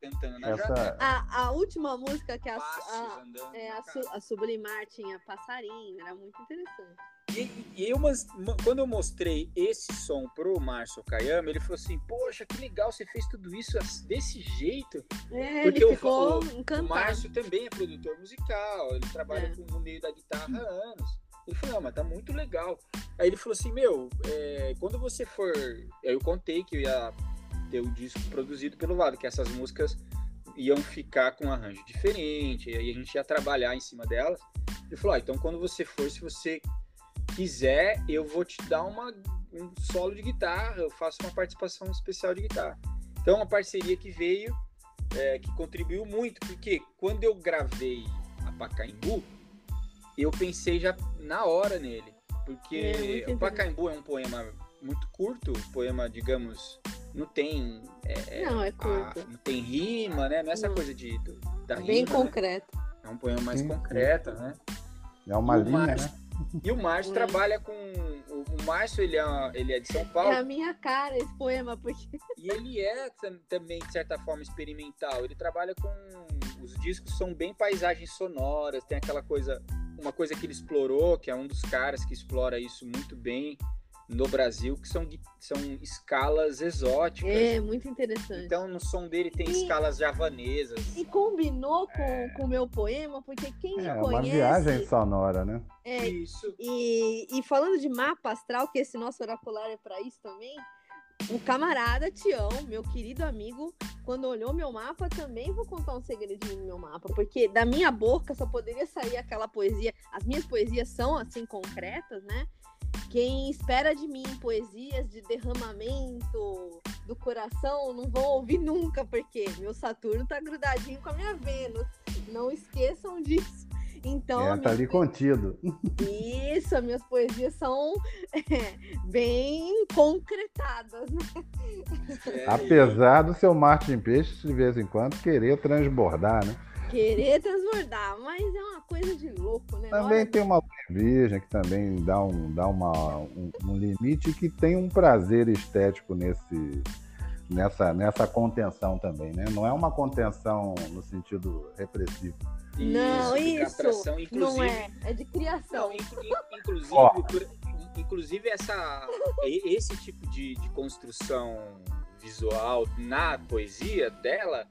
cantando na Essa... A, a última música que a, a, é, a, a Sublimar tinha passarinho, era muito interessante. E, e eu, quando eu mostrei esse som pro Márcio Kayama, ele falou assim: Poxa, que legal, você fez tudo isso desse jeito. É, Porque ele ficou o, encantado. o Márcio também é produtor musical, ele trabalha é. no meio da guitarra há anos. Ele falou: Não, mas tá muito legal. Aí ele falou assim: Meu, é, quando você for. Aí eu contei que eu ia ter o disco produzido pelo Vado, que essas músicas iam ficar com um arranjo diferente, e aí a gente ia trabalhar em cima delas. Ele falou: ah, Então quando você for, se você quiser, eu vou te dar uma, um solo de guitarra, eu faço uma participação especial de guitarra. Então, uma parceria que veio, é, que contribuiu muito, porque quando eu gravei a Pacaembu, eu pensei já na hora nele, porque é, o Pacaembu é um poema muito curto, poema, digamos, não tem. É, não, é curto. A, não tem rima, né? Não é essa não. coisa de, da é Bem rima. Bem concreto. Né? É um poema mais concreto, né? É uma linha, né? E o Márcio trabalha com. O Márcio, ele é, ele é de São Paulo. É a minha cara esse poema, porque. <laughs> E ele é também, de certa forma, experimental. Ele trabalha com. Os discos são bem paisagens sonoras, tem aquela coisa. Uma coisa que ele explorou, que é um dos caras que explora isso muito bem no Brasil, que são, são escalas exóticas. É, muito interessante. Então, no som dele tem e, escalas javanesas. E combinou com é. o meu poema, porque quem é, me conhece... É uma viagem sonora, né? É, isso. E, e falando de mapa astral, que esse nosso oracular é para isso também, o camarada Tião, meu querido amigo, quando olhou meu mapa, também vou contar um segredinho no meu mapa, porque da minha boca só poderia sair aquela poesia. As minhas poesias são assim concretas, né? Quem espera de mim poesias de derramamento do coração não vão ouvir nunca, porque meu Saturno tá grudadinho com a minha Vênus. Não esqueçam disso. Então, é, tá ali contido. Isso, as minhas poesias são é, bem concretadas, né? É. Apesar do seu Marte em Peixes, de vez em quando, querer transbordar, né? Querer transbordar, mas é uma coisa de louco, né? Também Olha... tem uma virgem que também dá, um, dá uma, um, um limite que tem um prazer estético nesse, nessa, nessa contenção também, né? Não é uma contenção no sentido repressivo. Não, isso, isso não é, é de criação. Não, inclusive, oh. inclusive essa, esse tipo de, de construção visual na poesia dela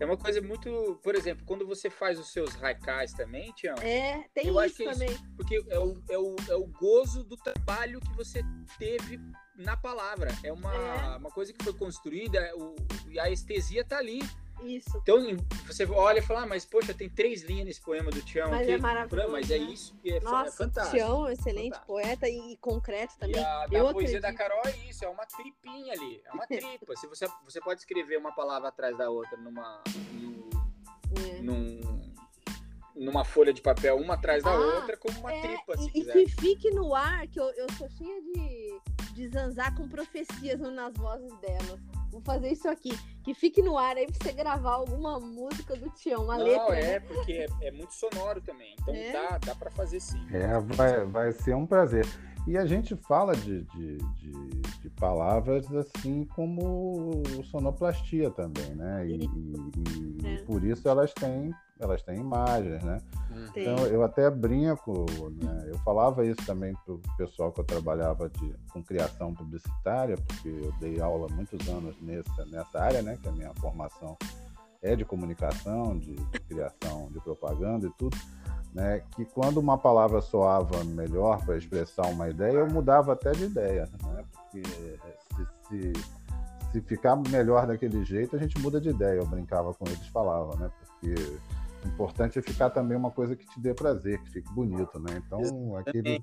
é uma coisa muito. Por exemplo, quando você faz os seus haikais também, Tião. É, tem eu isso é também. Isso, porque é o, é, o, é o gozo do trabalho que você teve na palavra. É uma, é. uma coisa que foi construída o, e a estesia tá ali. Isso. Então você olha e fala, ah, mas poxa, tem três linhas nesse poema do Tião mas aqui. É maravilhoso. Mas é né? isso que é, é Nossa, é fantástico. Tião, excelente fantástico. poeta e concreto também. E a, Eu a poesia da Carol é isso, é uma tripinha ali, é uma tripa. Se você, você pode escrever uma palavra atrás da outra numa, num, é. num numa folha de papel, uma atrás da ah, outra, como uma é, tripa, se e, quiser. E que fique no ar, que eu, eu sou cheia de, de zanzar com profecias <laughs> nas vozes delas vou fazer isso aqui. Que fique no ar aí pra você gravar alguma música do Tião, uma Não, letra. é, né? porque é, é, muito sonoro também. Então é? dá, dá pra fazer sim. É, vai, vai ser um prazer. E a gente fala de, de, de, de palavras assim como sonoplastia também, né? E, e, e, é. por isso elas têm, elas têm imagens, né? Sim. Então eu até brinco, né? Eu falava isso também para o pessoal que eu trabalhava de, com criação publicitária, porque eu dei aula muitos anos nessa, nessa área, né? Que a minha formação é de comunicação, de, de criação de propaganda e tudo né, que quando uma palavra soava melhor para expressar uma ideia, eu mudava até de ideia, né, porque se, se, se, ficar melhor daquele jeito, a gente muda de ideia. Eu brincava com eles, falava, né, porque o importante é ficar também uma coisa que te dê prazer, que fique bonito, né? Então, aquele,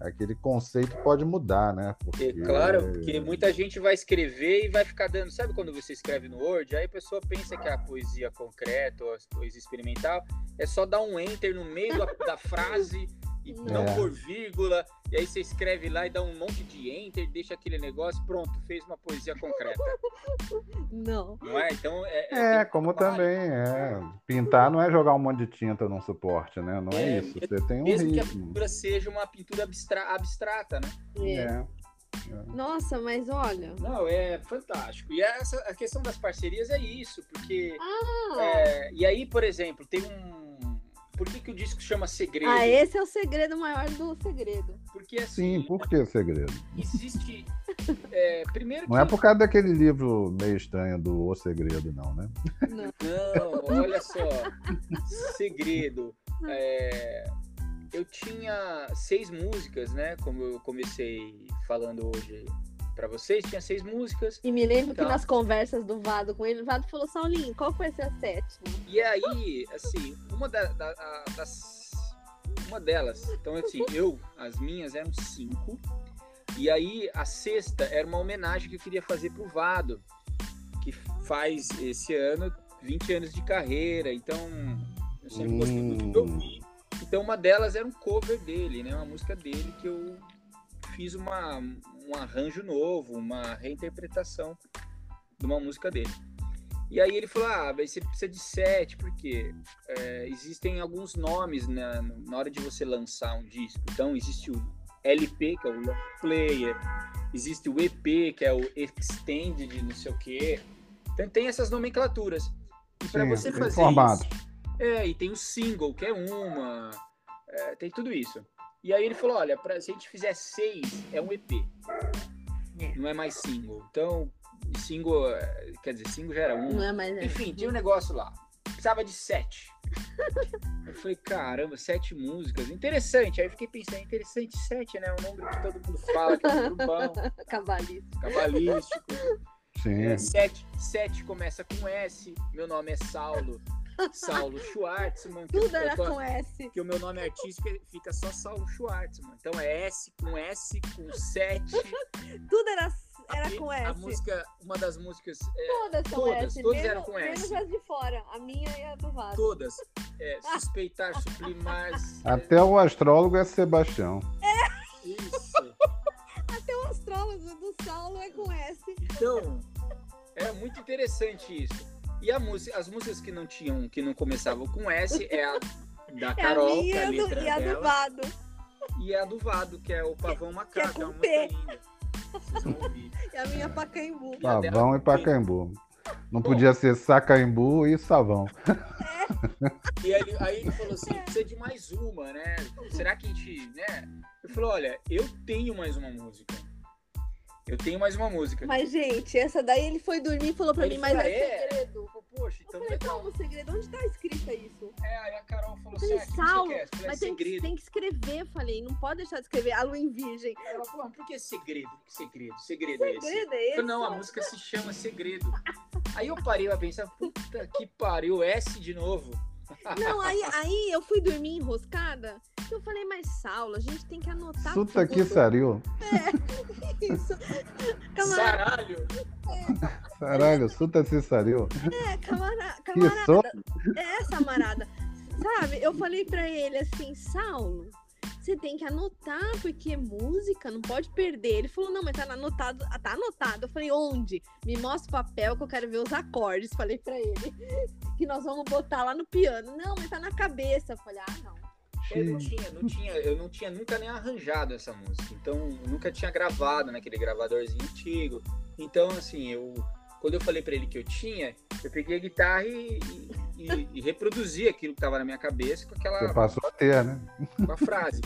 aquele conceito pode mudar, né? Porque... É, claro, porque muita gente vai escrever e vai ficar dando. Sabe quando você escreve no Word? Aí a pessoa pensa que a poesia concreta ou a poesia experimental é só dar um enter no meio da, da frase e não é. por vírgula, e aí você escreve lá e dá um monte de enter, deixa aquele negócio, pronto, fez uma poesia concreta. <laughs> Não. Não é? Então é. É, é como também é. Pintar não é jogar um monte de tinta num suporte, né? Não é, é isso. Você tem um mesmo ritmo. que a pintura seja uma pintura abstra abstrata, né? É. é. Nossa, mas olha. Não, é fantástico. E essa, a questão das parcerias é isso, porque. Ah. É, e aí, por exemplo, tem um por que, que o disco chama Segredo? Ah, esse é o segredo maior do segredo. Porque assim. Sim, por que segredo? Existe. <laughs> É, primeiro Não é por causa daquele livro meio estranho do O Segredo, não, né? Não, não olha só. Segredo. É, eu tinha seis músicas, né? Como eu comecei falando hoje para vocês, tinha seis músicas. E me lembro então... que nas conversas do Vado com ele, o Vado falou, Saulinho, qual vai ser a sétima? E aí, assim, uma da, da, das. Uma delas. Então, assim, <laughs> eu, as minhas eram cinco. E aí, a sexta era uma homenagem que eu queria fazer pro Vado, que faz esse ano 20 anos de carreira. Então, eu sempre gostei muito de ouvir. Então, uma delas era um cover dele, né? Uma música dele que eu fiz uma, um arranjo novo, uma reinterpretação de uma música dele. E aí ele falou: ah, você precisa de sete, porque é, existem alguns nomes na, na hora de você lançar um disco. Então existe o LP, que é o long player, existe o EP, que é o extended, não sei o quê. Então tem essas nomenclaturas. E para você fazer formado. isso. É, e tem o single, que é uma. É, tem tudo isso. E aí ele falou: olha, pra, se a gente fizer seis, é um EP. É. Não é mais single. Então, single, é, quer dizer, single já era um. Não é mais é. Enfim, tinha um negócio lá. Precisava de sete. eu falei, caramba, sete músicas. Interessante. Aí eu fiquei pensando, interessante, sete, né? Um número que todo mundo fala, que é um bom. <laughs> Cabalístico. Cabalístico. Sim. É, sete, sete começa com S. Meu nome é Saulo. Saulo Schwartzman. Tudo era tô, com S. Que o meu nome artístico fica só Saulo Schwartzman. Então é S com S, com 7. <laughs> Tudo era, era com S. A música, uma das músicas. É, todas são todas, S. Todas eram com S. Menos as de fora. A minha e a do Vado. Todas. É, <laughs> suspeitar, sublimar. Até o astrólogo é Sebastião. É. Isso. <laughs> Até o astrólogo do Saulo é com S. Então, é muito interessante isso. E a música, as músicas que não tinham, que não começavam com S é a da Carol, é a minha, que é a letra e a dela, do Vado. E a do Vado, que é o Pavão Macaco, que é, é uma P. <laughs> E a minha Pacaembu. Pavão e Pacaembu. Não podia ser Sacaembu e Savão. É. <laughs> E aí, aí, ele falou assim: precisa de mais uma, né? Será que a gente. Né? Eu falei: olha, eu tenho mais uma música. Eu tenho mais uma música. Mas, gente, essa daí ele foi dormir e falou pra ele mim, mas é, é segredo. Poxa, então eu falei, como o segredo? Onde tá escrito isso? É, aí a Carol falou assim, ah, Saulo, que você quer? mas tem que, tem que, escrever, falei, não pode deixar de escrever a lua em virgem. Ela falou, por que segredo? Que segredo? Segredo, é esse? Segredo é esse? Falei, não, a música se chama Segredo. aí eu parei pra pensar, puta que pariu, S de novo. Não, aí, aí eu fui dormir enroscada. Eu falei, mas Saulo, a gente tem que anotar. Suta que sariu. É, <laughs> isso. Camarada. Saralho. É. Saralho, suta se sariu. É, camara, camarada. É, camarada. Sabe, eu falei pra ele assim, Saulo, você tem que anotar, porque música não pode perder. Ele falou, não, mas tá anotado, tá anotado. Eu falei, onde? Me mostra o papel que eu quero ver os acordes. Falei pra ele, <laughs> que nós vamos botar lá no piano. Não, mas tá na cabeça. Eu falei, ah, não. Eu não tinha, não tinha, eu não tinha nunca nem arranjado essa música. Então, nunca tinha gravado naquele gravadorzinho antigo. Então, assim, eu quando eu falei para ele que eu tinha, eu peguei a guitarra e, e, e reproduzi aquilo que estava na minha cabeça com aquela. Você passou a ter, né? Com a frase.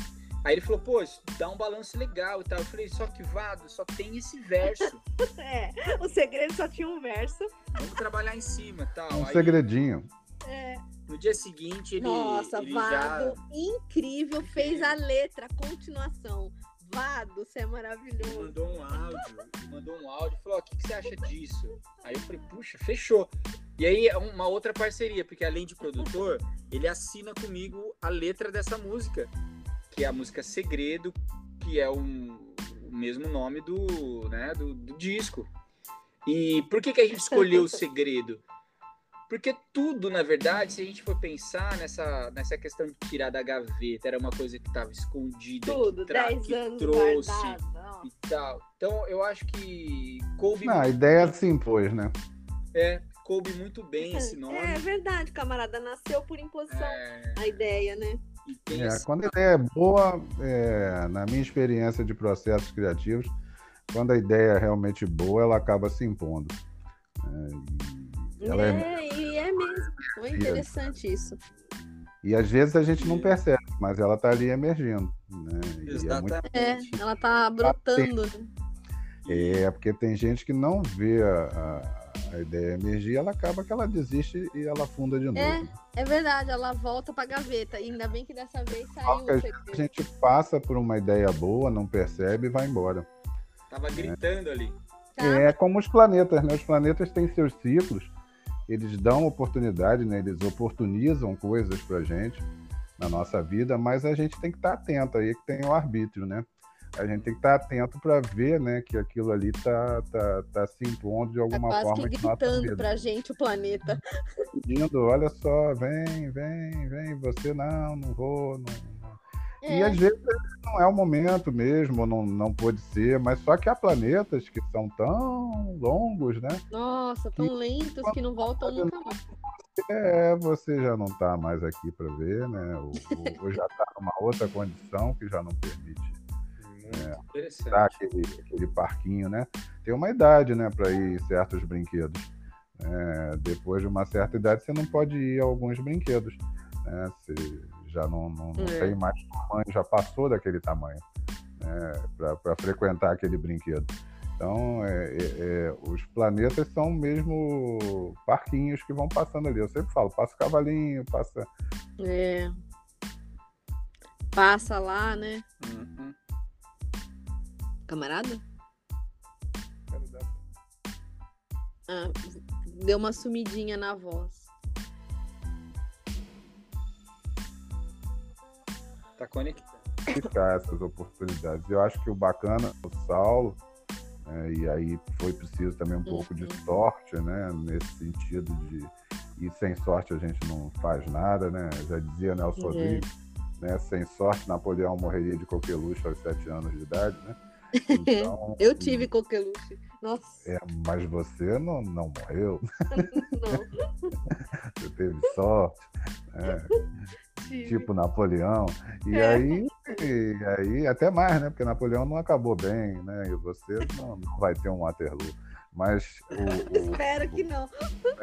Aí ele falou, pô, dá um balanço legal e tal. Eu falei, só que Vado, só tem esse verso. <laughs> é, o segredo só tinha um verso. Vamos trabalhar em cima tal. Um Aí, segredinho. É. No dia seguinte, ele. Nossa, ele Vado, já... incrível, fez a letra, a continuação. Vado, você é maravilhoso. Ele mandou um áudio, mandou um áudio, falou: o que, que, você acha disso? Aí eu falei: puxa, fechou. E aí é uma outra parceria, porque além de produtor, ele assina comigo a letra dessa música, que é a música Segredo, que é um, o mesmo nome do, né, do, do disco. E por que, que a gente escolheu o <laughs> Segredo? Porque tudo, na verdade, se a gente for pensar nessa, nessa questão de tirar da gaveta, era uma coisa que estava escondida, tudo, que, tra que anos trouxe e tal. Então, eu acho que coube. Não, a ideia se impôs, né? É, coube muito bem <laughs> esse nome. É, é verdade, camarada. Nasceu por imposição é... a ideia, né? É, quando a ideia é boa, é, na minha experiência de processos criativos, quando a ideia é realmente boa, ela acaba se impondo. É, ela é, é, e é mesmo. Foi interessante isso. E às vezes a gente não percebe, mas ela está ali emergindo. Né? Exatamente. É, muito... é, ela está brotando. Né? É, porque tem gente que não vê a, a, a, ideia emergir, ela acaba que ela desiste e ela funda de novo. É, é verdade, ela volta para a gaveta. E ainda bem que dessa vez saiu. A gente passa por uma ideia boa, não percebe e vai embora. Tava gritando é. ali. É como os planetas, né? Os planetas têm seus ciclos eles dão oportunidade, né? eles oportunizam coisas para gente na nossa vida, mas a gente tem que estar tá atento aí que tem o arbítrio, né? A gente tem que estar tá atento para ver, né, que aquilo ali tá, tá, tá se impondo de alguma tá forma que gritando para gente o planeta. Pedindo, olha só, vem, vem, vem, você não, não vou, não, é. E às vezes não é o momento mesmo, não, não pode ser, mas só que há planetas que são tão longos, né? Nossa, tão que, lentos que não voltam nunca mais. É, você já não está mais aqui para ver, né? Ou, ou já está numa outra condição que já não permite é, dar aquele, aquele parquinho, né? Tem uma idade, né, para ir em certos brinquedos. É, depois de uma certa idade, você não pode ir a alguns brinquedos. Né? Você, já não, não, não é. tem mais tamanho, já passou daquele tamanho né, para frequentar aquele brinquedo. Então, é, é, é, os planetas são mesmo parquinhos que vão passando ali. Eu sempre falo, passa o cavalinho, passa. É. Passa lá, né? Uhum. Camarada? Ah, deu uma sumidinha na voz. Tá conectado. essas oportunidades. Eu acho que o bacana o Saulo, é, e aí foi preciso também um uhum. pouco de sorte, né? Nesse sentido de. E sem sorte a gente não faz nada, né? Já dizia Nelson uhum. Rodrigues, né? Sem sorte, Napoleão morreria de coqueluche aos sete anos de idade, né? Então, <laughs> eu tive coqueluche. Nossa. É, mas você não, não morreu. <laughs> não. <laughs> você teve sorte. É tipo Napoleão. E é. aí, e aí, até mais, né? Porque Napoleão não acabou bem, né? E você não, não vai ter um Waterloo. Mas. O, o, Espero que não.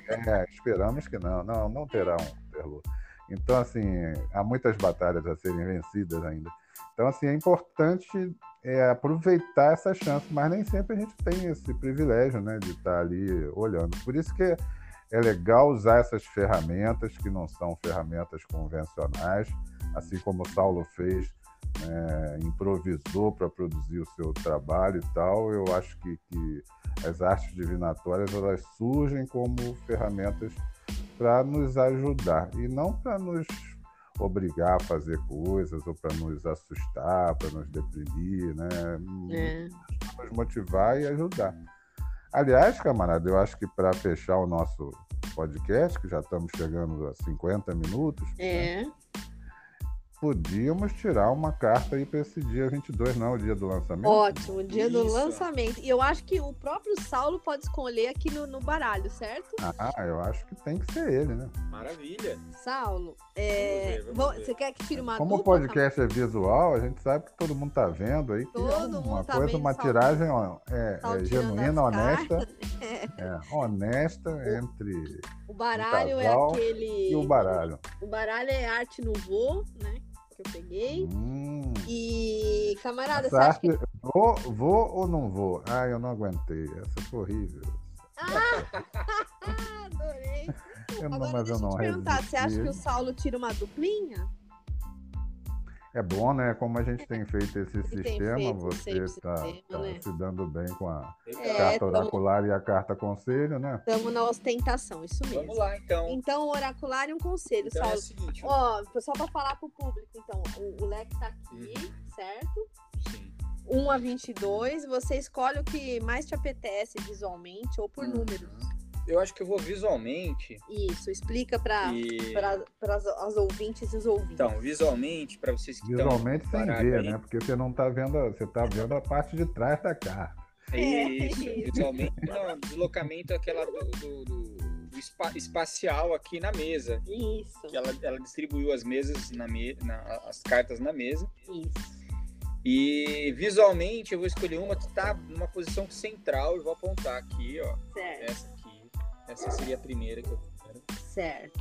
É, esperamos que não. Não, não terá um Waterloo. Então, assim, há muitas batalhas a serem vencidas ainda. Então, assim, é importante é, aproveitar essa chance, mas nem sempre a gente tem esse privilégio, né, de estar ali olhando. Por isso que é legal usar essas ferramentas que não são ferramentas convencionais, assim como o Saulo fez, né, improvisou para produzir o seu trabalho e tal. Eu acho que, que as artes divinatórias elas surgem como ferramentas para nos ajudar e não para nos obrigar a fazer coisas ou para nos assustar, para nos deprimir, né? É. Nos motivar e ajudar. Aliás, camarada, eu acho que para fechar o nosso podcast, que já estamos chegando a 50 minutos. É. Né? Podíamos tirar uma carta aí para esse dia 22, não, o dia do lançamento? Ótimo, dia Isso. do lançamento. E eu acho que o próprio Saulo pode escolher aqui no, no, baralho, certo? Ah, eu acho que tem que ser ele, né? Maravilha. Saulo, é... vamos ver, vamos ver. você quer que tire uma Como dupla, o podcast é visual, a gente sabe que todo mundo tá vendo aí. Todo é uma mundo tá coisa, uma Saulo. tiragem é, é genuína, honesta. <laughs> É. é. honesta entre. O baralho é aquele. E o baralho. O baralho é arte nouveau, né? Que eu peguei. Hum. E, camarada, Essa você acha que... Vou, vou ou não vou? Ah, eu não aguentei. Essa foi horrível. Ah, <laughs> adorei. Eu não, Agora, mas deixa eu não te perguntar, você acha que o Saulo tira uma duplinha? É bom, né? Como a gente tem feito esse sistema, feito você está tá né? se dando bem com a é, carta oracular tamo... e a carta conselho, né? Estamos na ostentação, isso mesmo. Vamos lá, então. Então, oracular e um conselho, então Saulo. É o seguinte, ó, só para falar para o público, então, o, o leque está aqui, uhum. certo? Sim. 1 a 22, você escolhe o que mais te apetece visualmente ou por uhum. números. Eu acho que eu vou visualmente. Isso, explica para e... as ouvintes e os ouvintes. Então, visualmente, para vocês que Visualmente sem ver, aí. né? Porque você não está vendo, você tá vendo a parte de trás da carta. É isso, é isso. visualmente, não, deslocamento aquela do, do, do, do espa, espacial aqui na mesa. Isso. Que ela, ela distribuiu as mesas na, me, na as cartas na mesa. Isso. E visualmente eu vou escolher uma que está numa posição central e vou apontar aqui, ó. Certo. Essa essa seria a primeira que eu quero. Certo.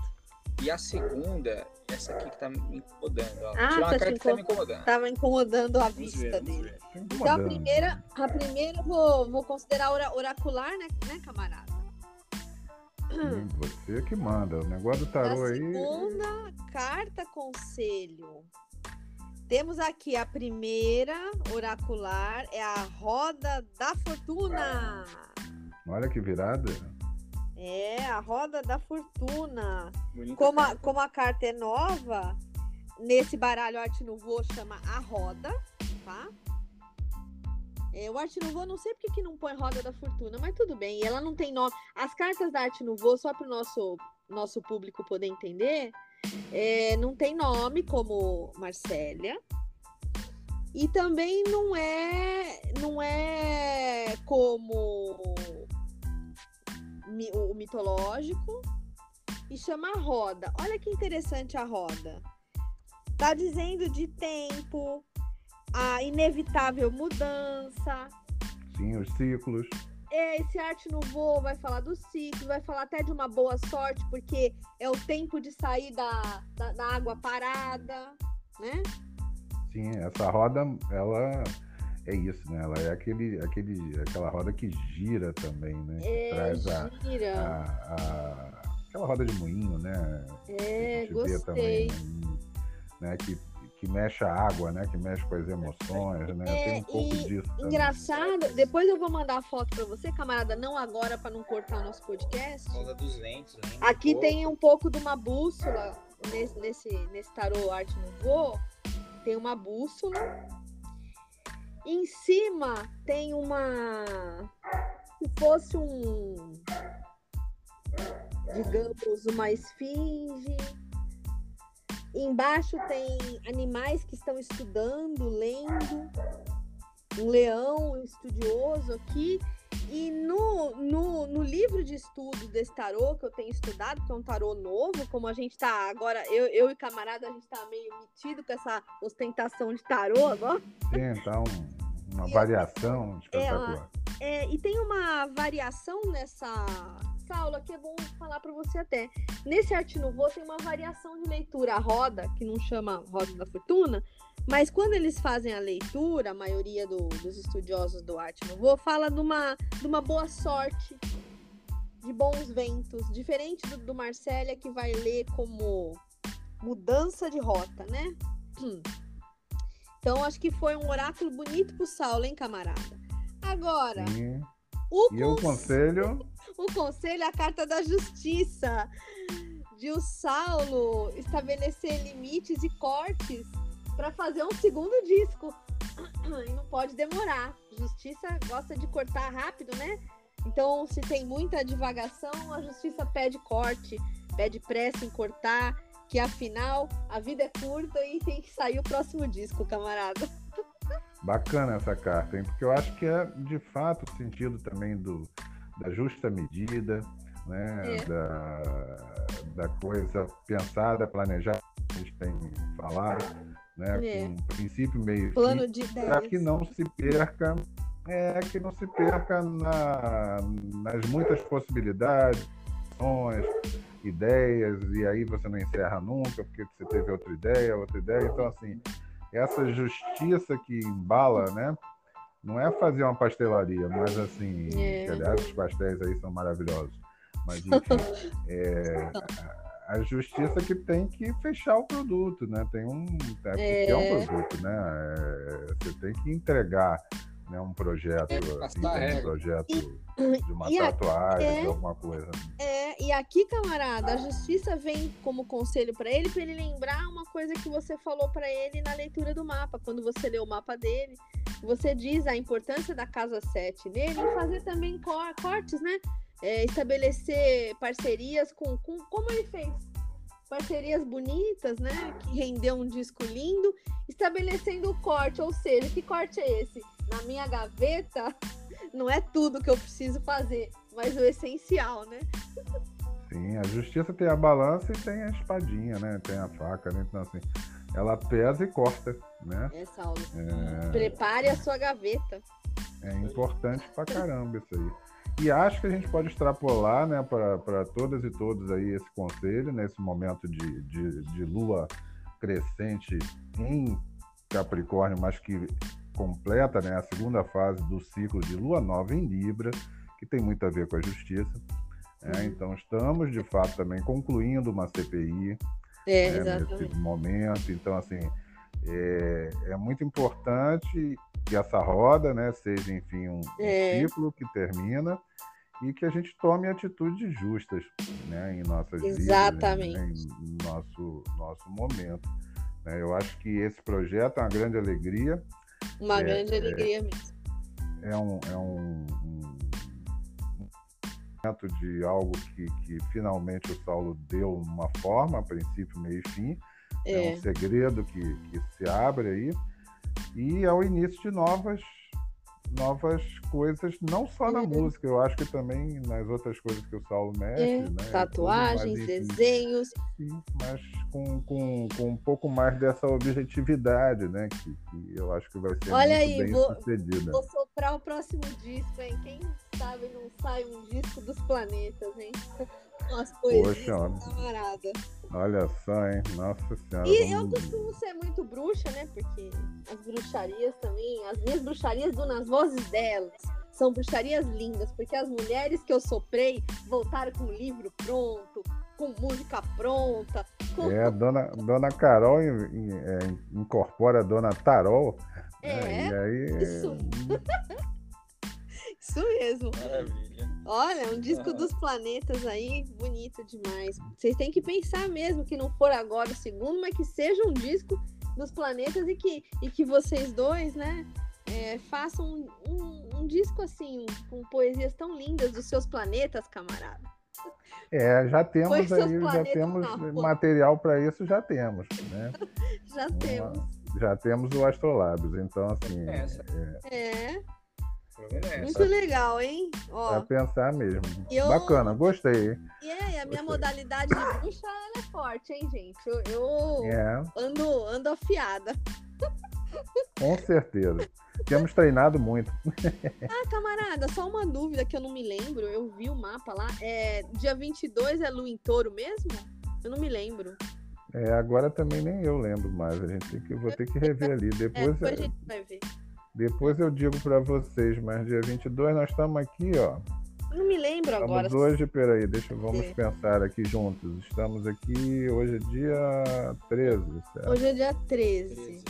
E a segunda, essa aqui que tá me incomodando. Ó. Ah, Tirar uma tá carta que tá me incomodando. Tava incomodando a vista ver, dele. Então a primeira, a primeira eu vou, vou considerar oracular, né, né camarada? Sim, você que manda. O negócio do tarô a aí. Segunda carta conselho. Temos aqui a primeira oracular, é a roda da fortuna. Olha que virada. É, a roda da fortuna. como a, como a carta é nova, nesse baralho Arte Nouveau chama a roda, tá? É, o Arte Nouveau, não sei porque que não põe roda da fortuna, mas tudo bem. Ela não tem nome. As cartas da Arte Nouveau, só para o nosso, nosso público poder entender, é, não tem nome como Marcélia. E também não é, não é como o mitológico e chama a roda. Olha que interessante a roda. Tá dizendo de tempo, a inevitável mudança. Sim, os ciclos. É, esse arte no voo vai falar do ciclo, vai falar até de uma boa sorte, porque é o tempo de sair da, da, da água parada, né? Sim, essa roda, ela é isso, né? Ela é aquele, aquele, aquela roda que gira também, né? É, traz a, gira. A, a, aquela roda de moinho, né? É, gostei. Também, né? Que, que mexe a água, né? Que mexe com as emoções, né? É, Tem um pouco disso. Engraçado, também. depois eu vou mandar a foto para você, camarada, não agora para não cortar nosso podcast. Roda dos ventos, né? Aqui um tem um pouco de uma bússola nesse, nesse, nesse tarô arte no voo. Tem uma bússola em cima tem uma. Se fosse um. Digamos, uma esfinge. Embaixo tem animais que estão estudando, lendo. Um leão estudioso aqui. E no, no, no, livro de estudos desse tarô que eu tenho estudado, que é um tarô novo, como a gente tá agora, eu, eu e camarada, a gente tá meio metido com essa ostentação de tarô agora. Sim, então uma e variação espetacular. É, e tem uma variação nessa aula que é bom falar para você até. Nesse Arte Nouveau tem uma variação de leitura, a roda, que não chama Roda da Fortuna, mas quando eles fazem a leitura, a maioria do, dos estudiosos do Arte Nouveau fala de uma, de uma boa sorte, de bons ventos, diferente do, do Marcélia, que vai ler como mudança de rota, né? <clears throat> Então, acho que foi um oráculo bonito pro Saulo, hein, camarada? Agora, Sim. o, e o conselho? O conselho é a carta da justiça. De o Saulo estabelecer limites e cortes para fazer um segundo disco. <clears throat> E não pode demorar. Justiça gosta de cortar rápido, né? Então, se tem muita divagação, a justiça pede corte, pede pressa em cortar. que afinal a vida é curta e tem que sair o próximo disco, camarada. Bacana essa carta, hein? Porque eu acho que é de fato o sentido também do, da justa medida, né? É. Da, da coisa pensada, planejada, a gente tem falado, né? É. Com princípio, meio Plano fim, de Para que não se perca, é que não se perca na, nas muitas possibilidades, ideias, e aí você não encerra nunca, porque você teve outra ideia, outra ideia. Então, assim, essa justiça que embala, né? Não é fazer uma pastelaria, mas assim, é. que, aliás, os pastéis aí são maravilhosos. Mas enfim, é, a justiça que tem que fechar o produto, né? Tem um, é, porque é, um é. produto, né? É, você tem que entregar né, um projeto, um projeto de uma tatuagem, é, de alguma coisa. É, e aqui, camarada, a justiça vem como conselho para ele, para ele lembrar uma coisa que você falou para ele na leitura do mapa. Quando você lê o mapa dele, você diz a importância da casa 7 nele e fazer também cortes, né? É, estabelecer parcerias com, com. Como ele fez? Parcerias bonitas, né? Que rendeu um disco lindo, estabelecendo o corte, ou seja, que corte é esse? na minha gaveta <laughs> não é tudo que eu preciso fazer, mas o essencial, né? Sim, a justiça tem a balança e tem a espadinha, né? Tem a faca, né? Então, assim, ela pesa e corta, né? É, Saulo. É... Prepare a sua gaveta. É importante pra caramba isso aí. E acho que a gente pode extrapolar, né, para todas e todos aí esse conselho, nesse momento de, de, de lua crescente em Capricórnio, mas que completa né, a segunda fase do ciclo de lua nova em Libra, que tem muito a ver com a justiça. Né? Então, estamos, de fato, também concluindo uma CPI é, né, nesse momento. Então, assim, é, é, muito importante que essa roda né, seja, enfim, um, é. um ciclo que termina e que a gente tome atitudes justas né, em nossas Exatamente. vidas, né, em nosso, nosso momento. Né? Eu acho que esse projeto é uma grande alegria. Uma é, grande alegria é, mesmo. É um, é um, um momento de algo que, que finalmente o Saulo deu uma forma, a princípio, meio e fim. É, é um segredo que, que se abre aí. E é o início de novas novas coisas, não só na uhum. música, eu acho que também nas outras coisas que o Saulo mexe, é, né? Tatuagens, desenhos. Sim, mas com, com, com um pouco mais dessa objetividade, né? Que, que eu acho que vai ser Olha muito aí, bem vou, sucedida. Vou soprar o próximo disco, hein? Quem sabe não sai um disco dos planetas, hein? Umas Poxa, camarada. Olha só, hein? Nossa Senhora. E eu costumo ser muito bruxa, né? Porque as bruxarias também, as minhas bruxarias do Nas Vozes delas, são bruxarias lindas, porque as mulheres que eu soprei voltaram com o livro pronto, com música pronta. Com... É, a dona, dona Carol é, incorpora a dona Tarol. É, né? e aí... isso. Isso mesmo. Maravilha. Olha, um disco dos planetas aí, bonito demais. Vocês têm que pensar mesmo que não for agora o segundo, mas que seja um disco dos planetas e que, e que vocês dois, né, é, façam um, um, um, disco assim, com poesias tão lindas dos seus planetas, camarada. É, já temos aí, já temos <laughs> material para isso, já temos, né? <laughs> já Uma, temos. Já temos o Astrolábios, então assim. É. é. Muito legal, hein? Ó, pra pensar mesmo. Eu... Bacana, gostei. E é, a minha gostei. modalidade de bruxa é forte, hein, gente? Eu, eu é. ando, ando afiada. Com certeza. Temos treinado muito. <laughs> ah, camarada, só uma dúvida que eu não me lembro. Eu vi o mapa lá. É, dia 22 é lua em touro mesmo? Eu não me lembro. É, agora também nem eu lembro mais. A gente tem que, vou ter que rever ali. Depois, é, depois a gente vai ver. Depois eu digo para vocês, mas dia 22 nós estamos aqui, ó. Não me lembro estamos agora. hoje, peraí, deixa, vamos Sim. pensar aqui juntos. Estamos aqui, hoje é dia 13, certo? Hoje é dia 13.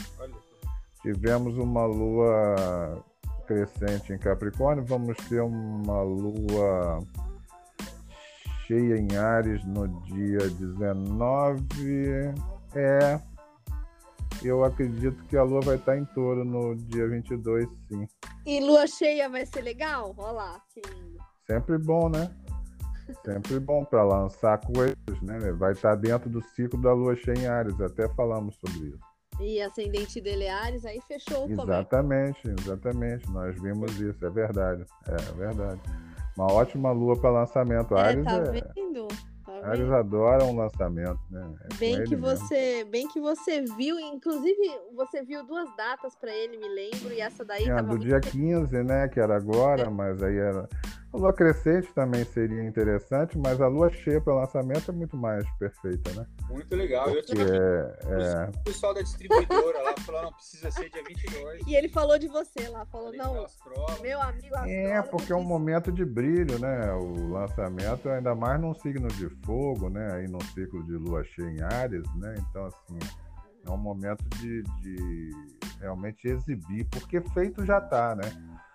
Tivemos uma lua crescente em Capricórnio, vamos ter uma lua cheia em Ares no dia 19. É, eu acredito que a lua vai estar em touro no dia 22, sim. E lua cheia vai ser legal? Olha lá, lindo. Sempre bom, né? Sempre bom para lançar coisas, né? Vai estar dentro do ciclo da lua cheia em Ares, até falamos sobre isso. E ascendente dele é Ares, aí fechou o Exatamente, exatamente. Nós vimos isso, é verdade. É verdade. Uma ótima lua para lançamento. É, Ares tá é... vendo? Eles adoram um lançamento, né? É bem que você, bem que você viu, inclusive você viu duas datas para ele, me lembro, e essa daí é, do dia 15, né, que era agora, é. mas aí era a lua crescente também seria interessante, mas a lua cheia para lançamento é muito mais perfeita, né? Muito legal. Porque eu é, é... O pessoal da distribuidora lá falou, não, precisa ser dia 22. E ele falou de você lá, falou, não, meu amigo É, porque é um momento de brilho, né? O lançamento, ainda mais num signo de fogo, né? Aí num ciclo de lua cheia em Ares, né? Então, assim, é um momento de, de realmente exibir, porque feito já está, né?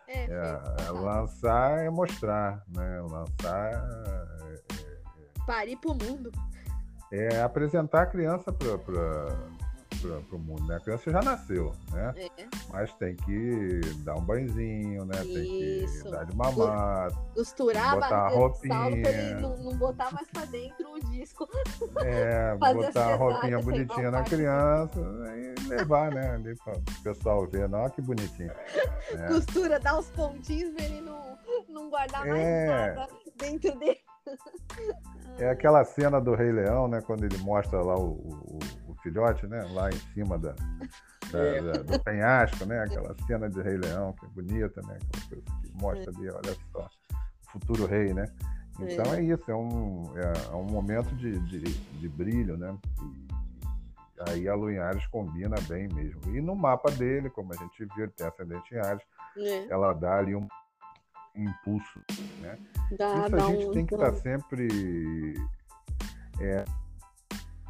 É, é, lançar é mostrar, né? Lançar é, é, é parir para o mundo. É apresentar a criança para para o mundo, né? A criança já nasceu, né? É. Mas tem que dar um banhozinho, né? Isso. Tem que dar de mamar. Costurar botar a roupinha. não, não, botar mais para dentro o disco. É, <laughs> botar a roupinha bonitinha na criança e levar, né? Ali para o pessoal ver, não, que bonitinho. É. Costura, dá os pontinhos para ele não, não guardar mais é. nada dentro dele. É aquela cena do Rei Leão, né? Quando ele mostra lá o, o filhote, né? Lá em cima da, da, é. da, do penhasco, né? Aquela cena de Rei Leão, que é bonita, né? Aquela coisa que mostra ali, olha só, o futuro rei, né? Então é, é isso, é um, é, é um momento de, de, de, brilho, né? E, aí a Lua em Ares combina bem mesmo. E no mapa dele, como a gente viu, ele tem ascendente em Ares, é. ela dá ali um impulso, né? Dá, Isso a gente um... tem que estar tá sempre é,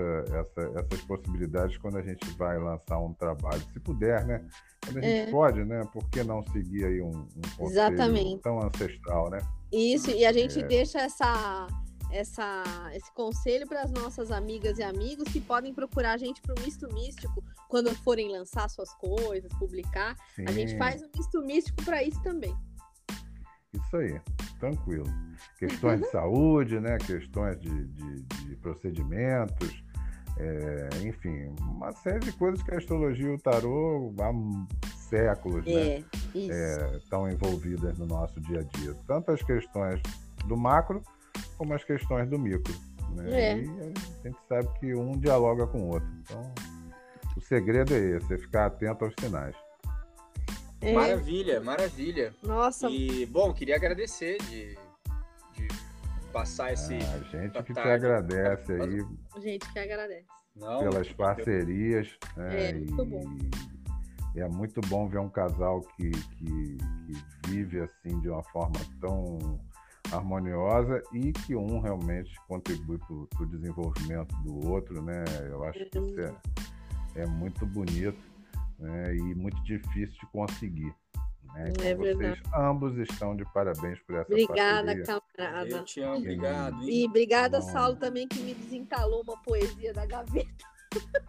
essa, essas possibilidades quando a gente vai lançar um trabalho, se puder, né? Quando a gente é. pode, né? Por que não seguir aí um, um Exatamente. tão ancestral, né? Isso, e a gente é. deixa essa, essa, esse conselho para as nossas amigas e amigos que podem procurar a gente para o Misto Místico quando forem lançar suas coisas, publicar. Sim. A gente faz um Misto Místico para isso também. Isso aí, tranquilo. <laughs> Questões de saúde, né? Questões de, de, de procedimentos, é, enfim, uma série de coisas que a astrologia e o tarô há séculos é, né, estão é, envolvidas no nosso dia a dia. Tanto as questões do macro como as questões do micro. Né? É. E a gente sabe que um dialoga com o outro. Então, o segredo é esse, é ficar atento aos sinais. É. Maravilha, maravilha. Nossa. E, bom, queria agradecer de passar esse. Ah, a gente que te agradece aí. A gente que agradece. Não, pelas parcerias. Né, é, muito bom. E é muito bom ver um casal que, que, que vive assim de uma forma tão harmoniosa e que um realmente contribui para o desenvolvimento do outro, né? Eu acho que isso é, é muito bonito né? e muito difícil de conseguir. Né? Então, é vocês ambos estão de parabéns por essa Obrigada, parceria. camarada. Eu te amo, obrigado. E obrigada, Bom. Saulo, também, que me desentalou uma poesia da gaveta.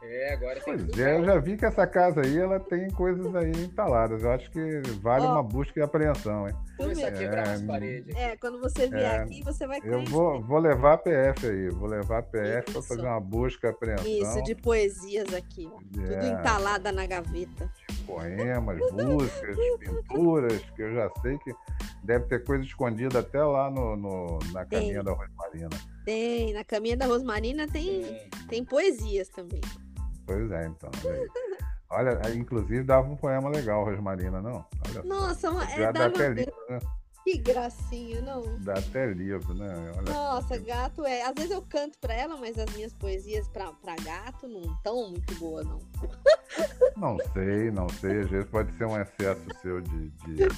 É, agora tem Pois é, eu já vi que essa casa aí ela tem coisas aí entaladas. Eu acho que vale oh, uma busca e apreensão, hein? Começar a quebrar é, as paredes. É, quando você vier é, aqui, você vai conhecer. Eu vou, vou levar a PF aí, vou levar a PF para fazer uma busca e apreensão. Isso, de poesias aqui, ó. É, Tudo entalada na gaveta. Poemas, músicas, pinturas, que eu já sei que deve ter coisa escondida até lá no, no na caminha da Rosmarina. Tem, na caminha da Rosmarina tem, tem, tem poesias também. Pois é, então. Olha, inclusive dava um poema legal, Rosmarina, não? Olha Nossa, é dava... até livro, né? Que gracinha, não? Dá até livro, né? Olha Nossa, gato é. Às vezes eu canto pra ela, mas as minhas poesias pra, pra gato não estão muito boas, não. Não sei, não sei. Às vezes pode ser um excesso seu de, de, de,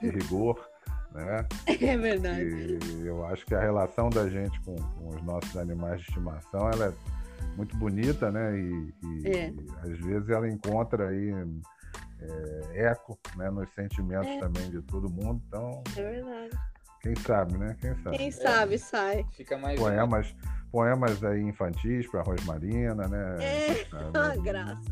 de rigor né? <laughs> É verdade. E eu acho que a relação da gente com, com, os nossos animais de estimação ela é muito bonita, né? E, e, é. e às vezes ela encontra aí é, eco né, nos sentimentos é. também de todo mundo. Então, é verdade. Quem sabe, né? Quem sabe. Quem sabe sai. Fica mais poemas, poemas aí infantis para Rosmarina, né? É, <laughs> uma graça.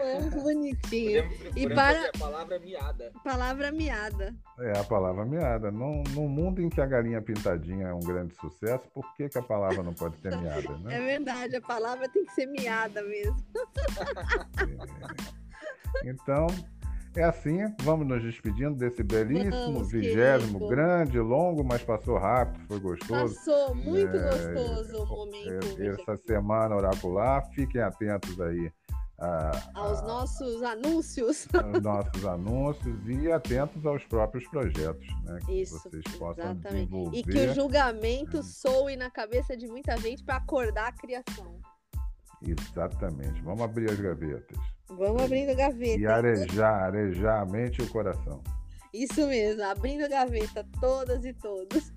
Foi bonitinho. E para a palavra miada. Palavra miada. É a palavra miada. No, no mundo em que a galinha pintadinha é um grande sucesso, por que, que a palavra não pode ser miada, né? É verdade, a palavra tem que ser miada mesmo. É. Então, é assim, vamos nos despedindo desse belíssimo, vigésimo, grande, longo, mas passou rápido, foi gostoso. Passou, muito é, gostoso o momento. É, essa semana oracular, fiquem atentos aí. A, aos a, nossos anúncios. <laughs> Aos nossos anúncios e atentos aos próprios projetos, né? Que Isso, vocês possam exatamente. desenvolver. E que o julgamento é. soe na cabeça de muita gente para acordar a criação. Exatamente. Vamos abrir as gavetas. Vamos abrindo gaveta. E arejar, arejar a mente e o coração. Isso mesmo, abrindo a gaveta, todas e todos.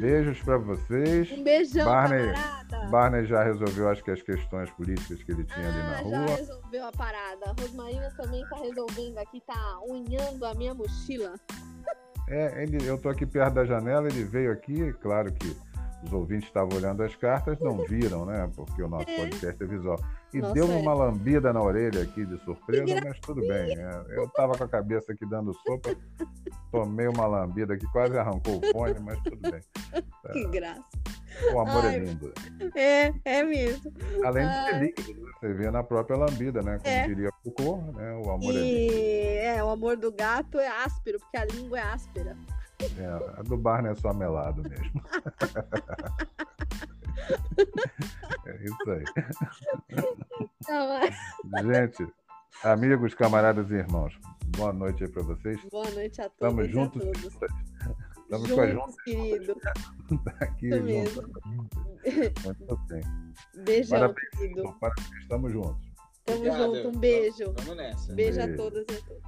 Beijos para vocês. Um beijão, Barney, camarada. Barney já resolveu, acho que as questões políticas que ele tinha ah, ali na rua. Já resolveu a parada. Rosmarina também está resolvendo aqui, tá unhando a minha mochila. É, ele, eu tô aqui perto da janela, ele veio aqui, claro que os ouvintes estavam olhando as cartas, não <laughs> viram, né? Porque o nosso é. podcast é visual. E Nossa, deu uma é. lambida na orelha aqui de surpresa, mas tudo bem. É, eu estava com a cabeça aqui dando sopa, tomei uma lambida que quase arrancou o fone, mas tudo bem. <laughs> Que graça. O amor é Ai, é lindo. É, é mesmo. Além de ser líquido, né? você vê na própria lambida, né? Como é. diria Foucault, né? O amor e... é líquido. É, o amor do gato é áspero, porque a língua é áspera. É, a do Barney é só melado mesmo. <laughs> é isso aí. Tá Gente, amigos, camaradas e irmãos, boa noite aí para vocês. Boa noite a todos. Estamos juntos. Estamos juntos, juntos, querido. <laughs> Tá aqui Isso mesmo. Muito bem. Beijão, parabéns, querido. Parabéns, estamos juntos. Tamo junto, um beijo. Vamos nessa. Beijo, beijo a todas e a todos.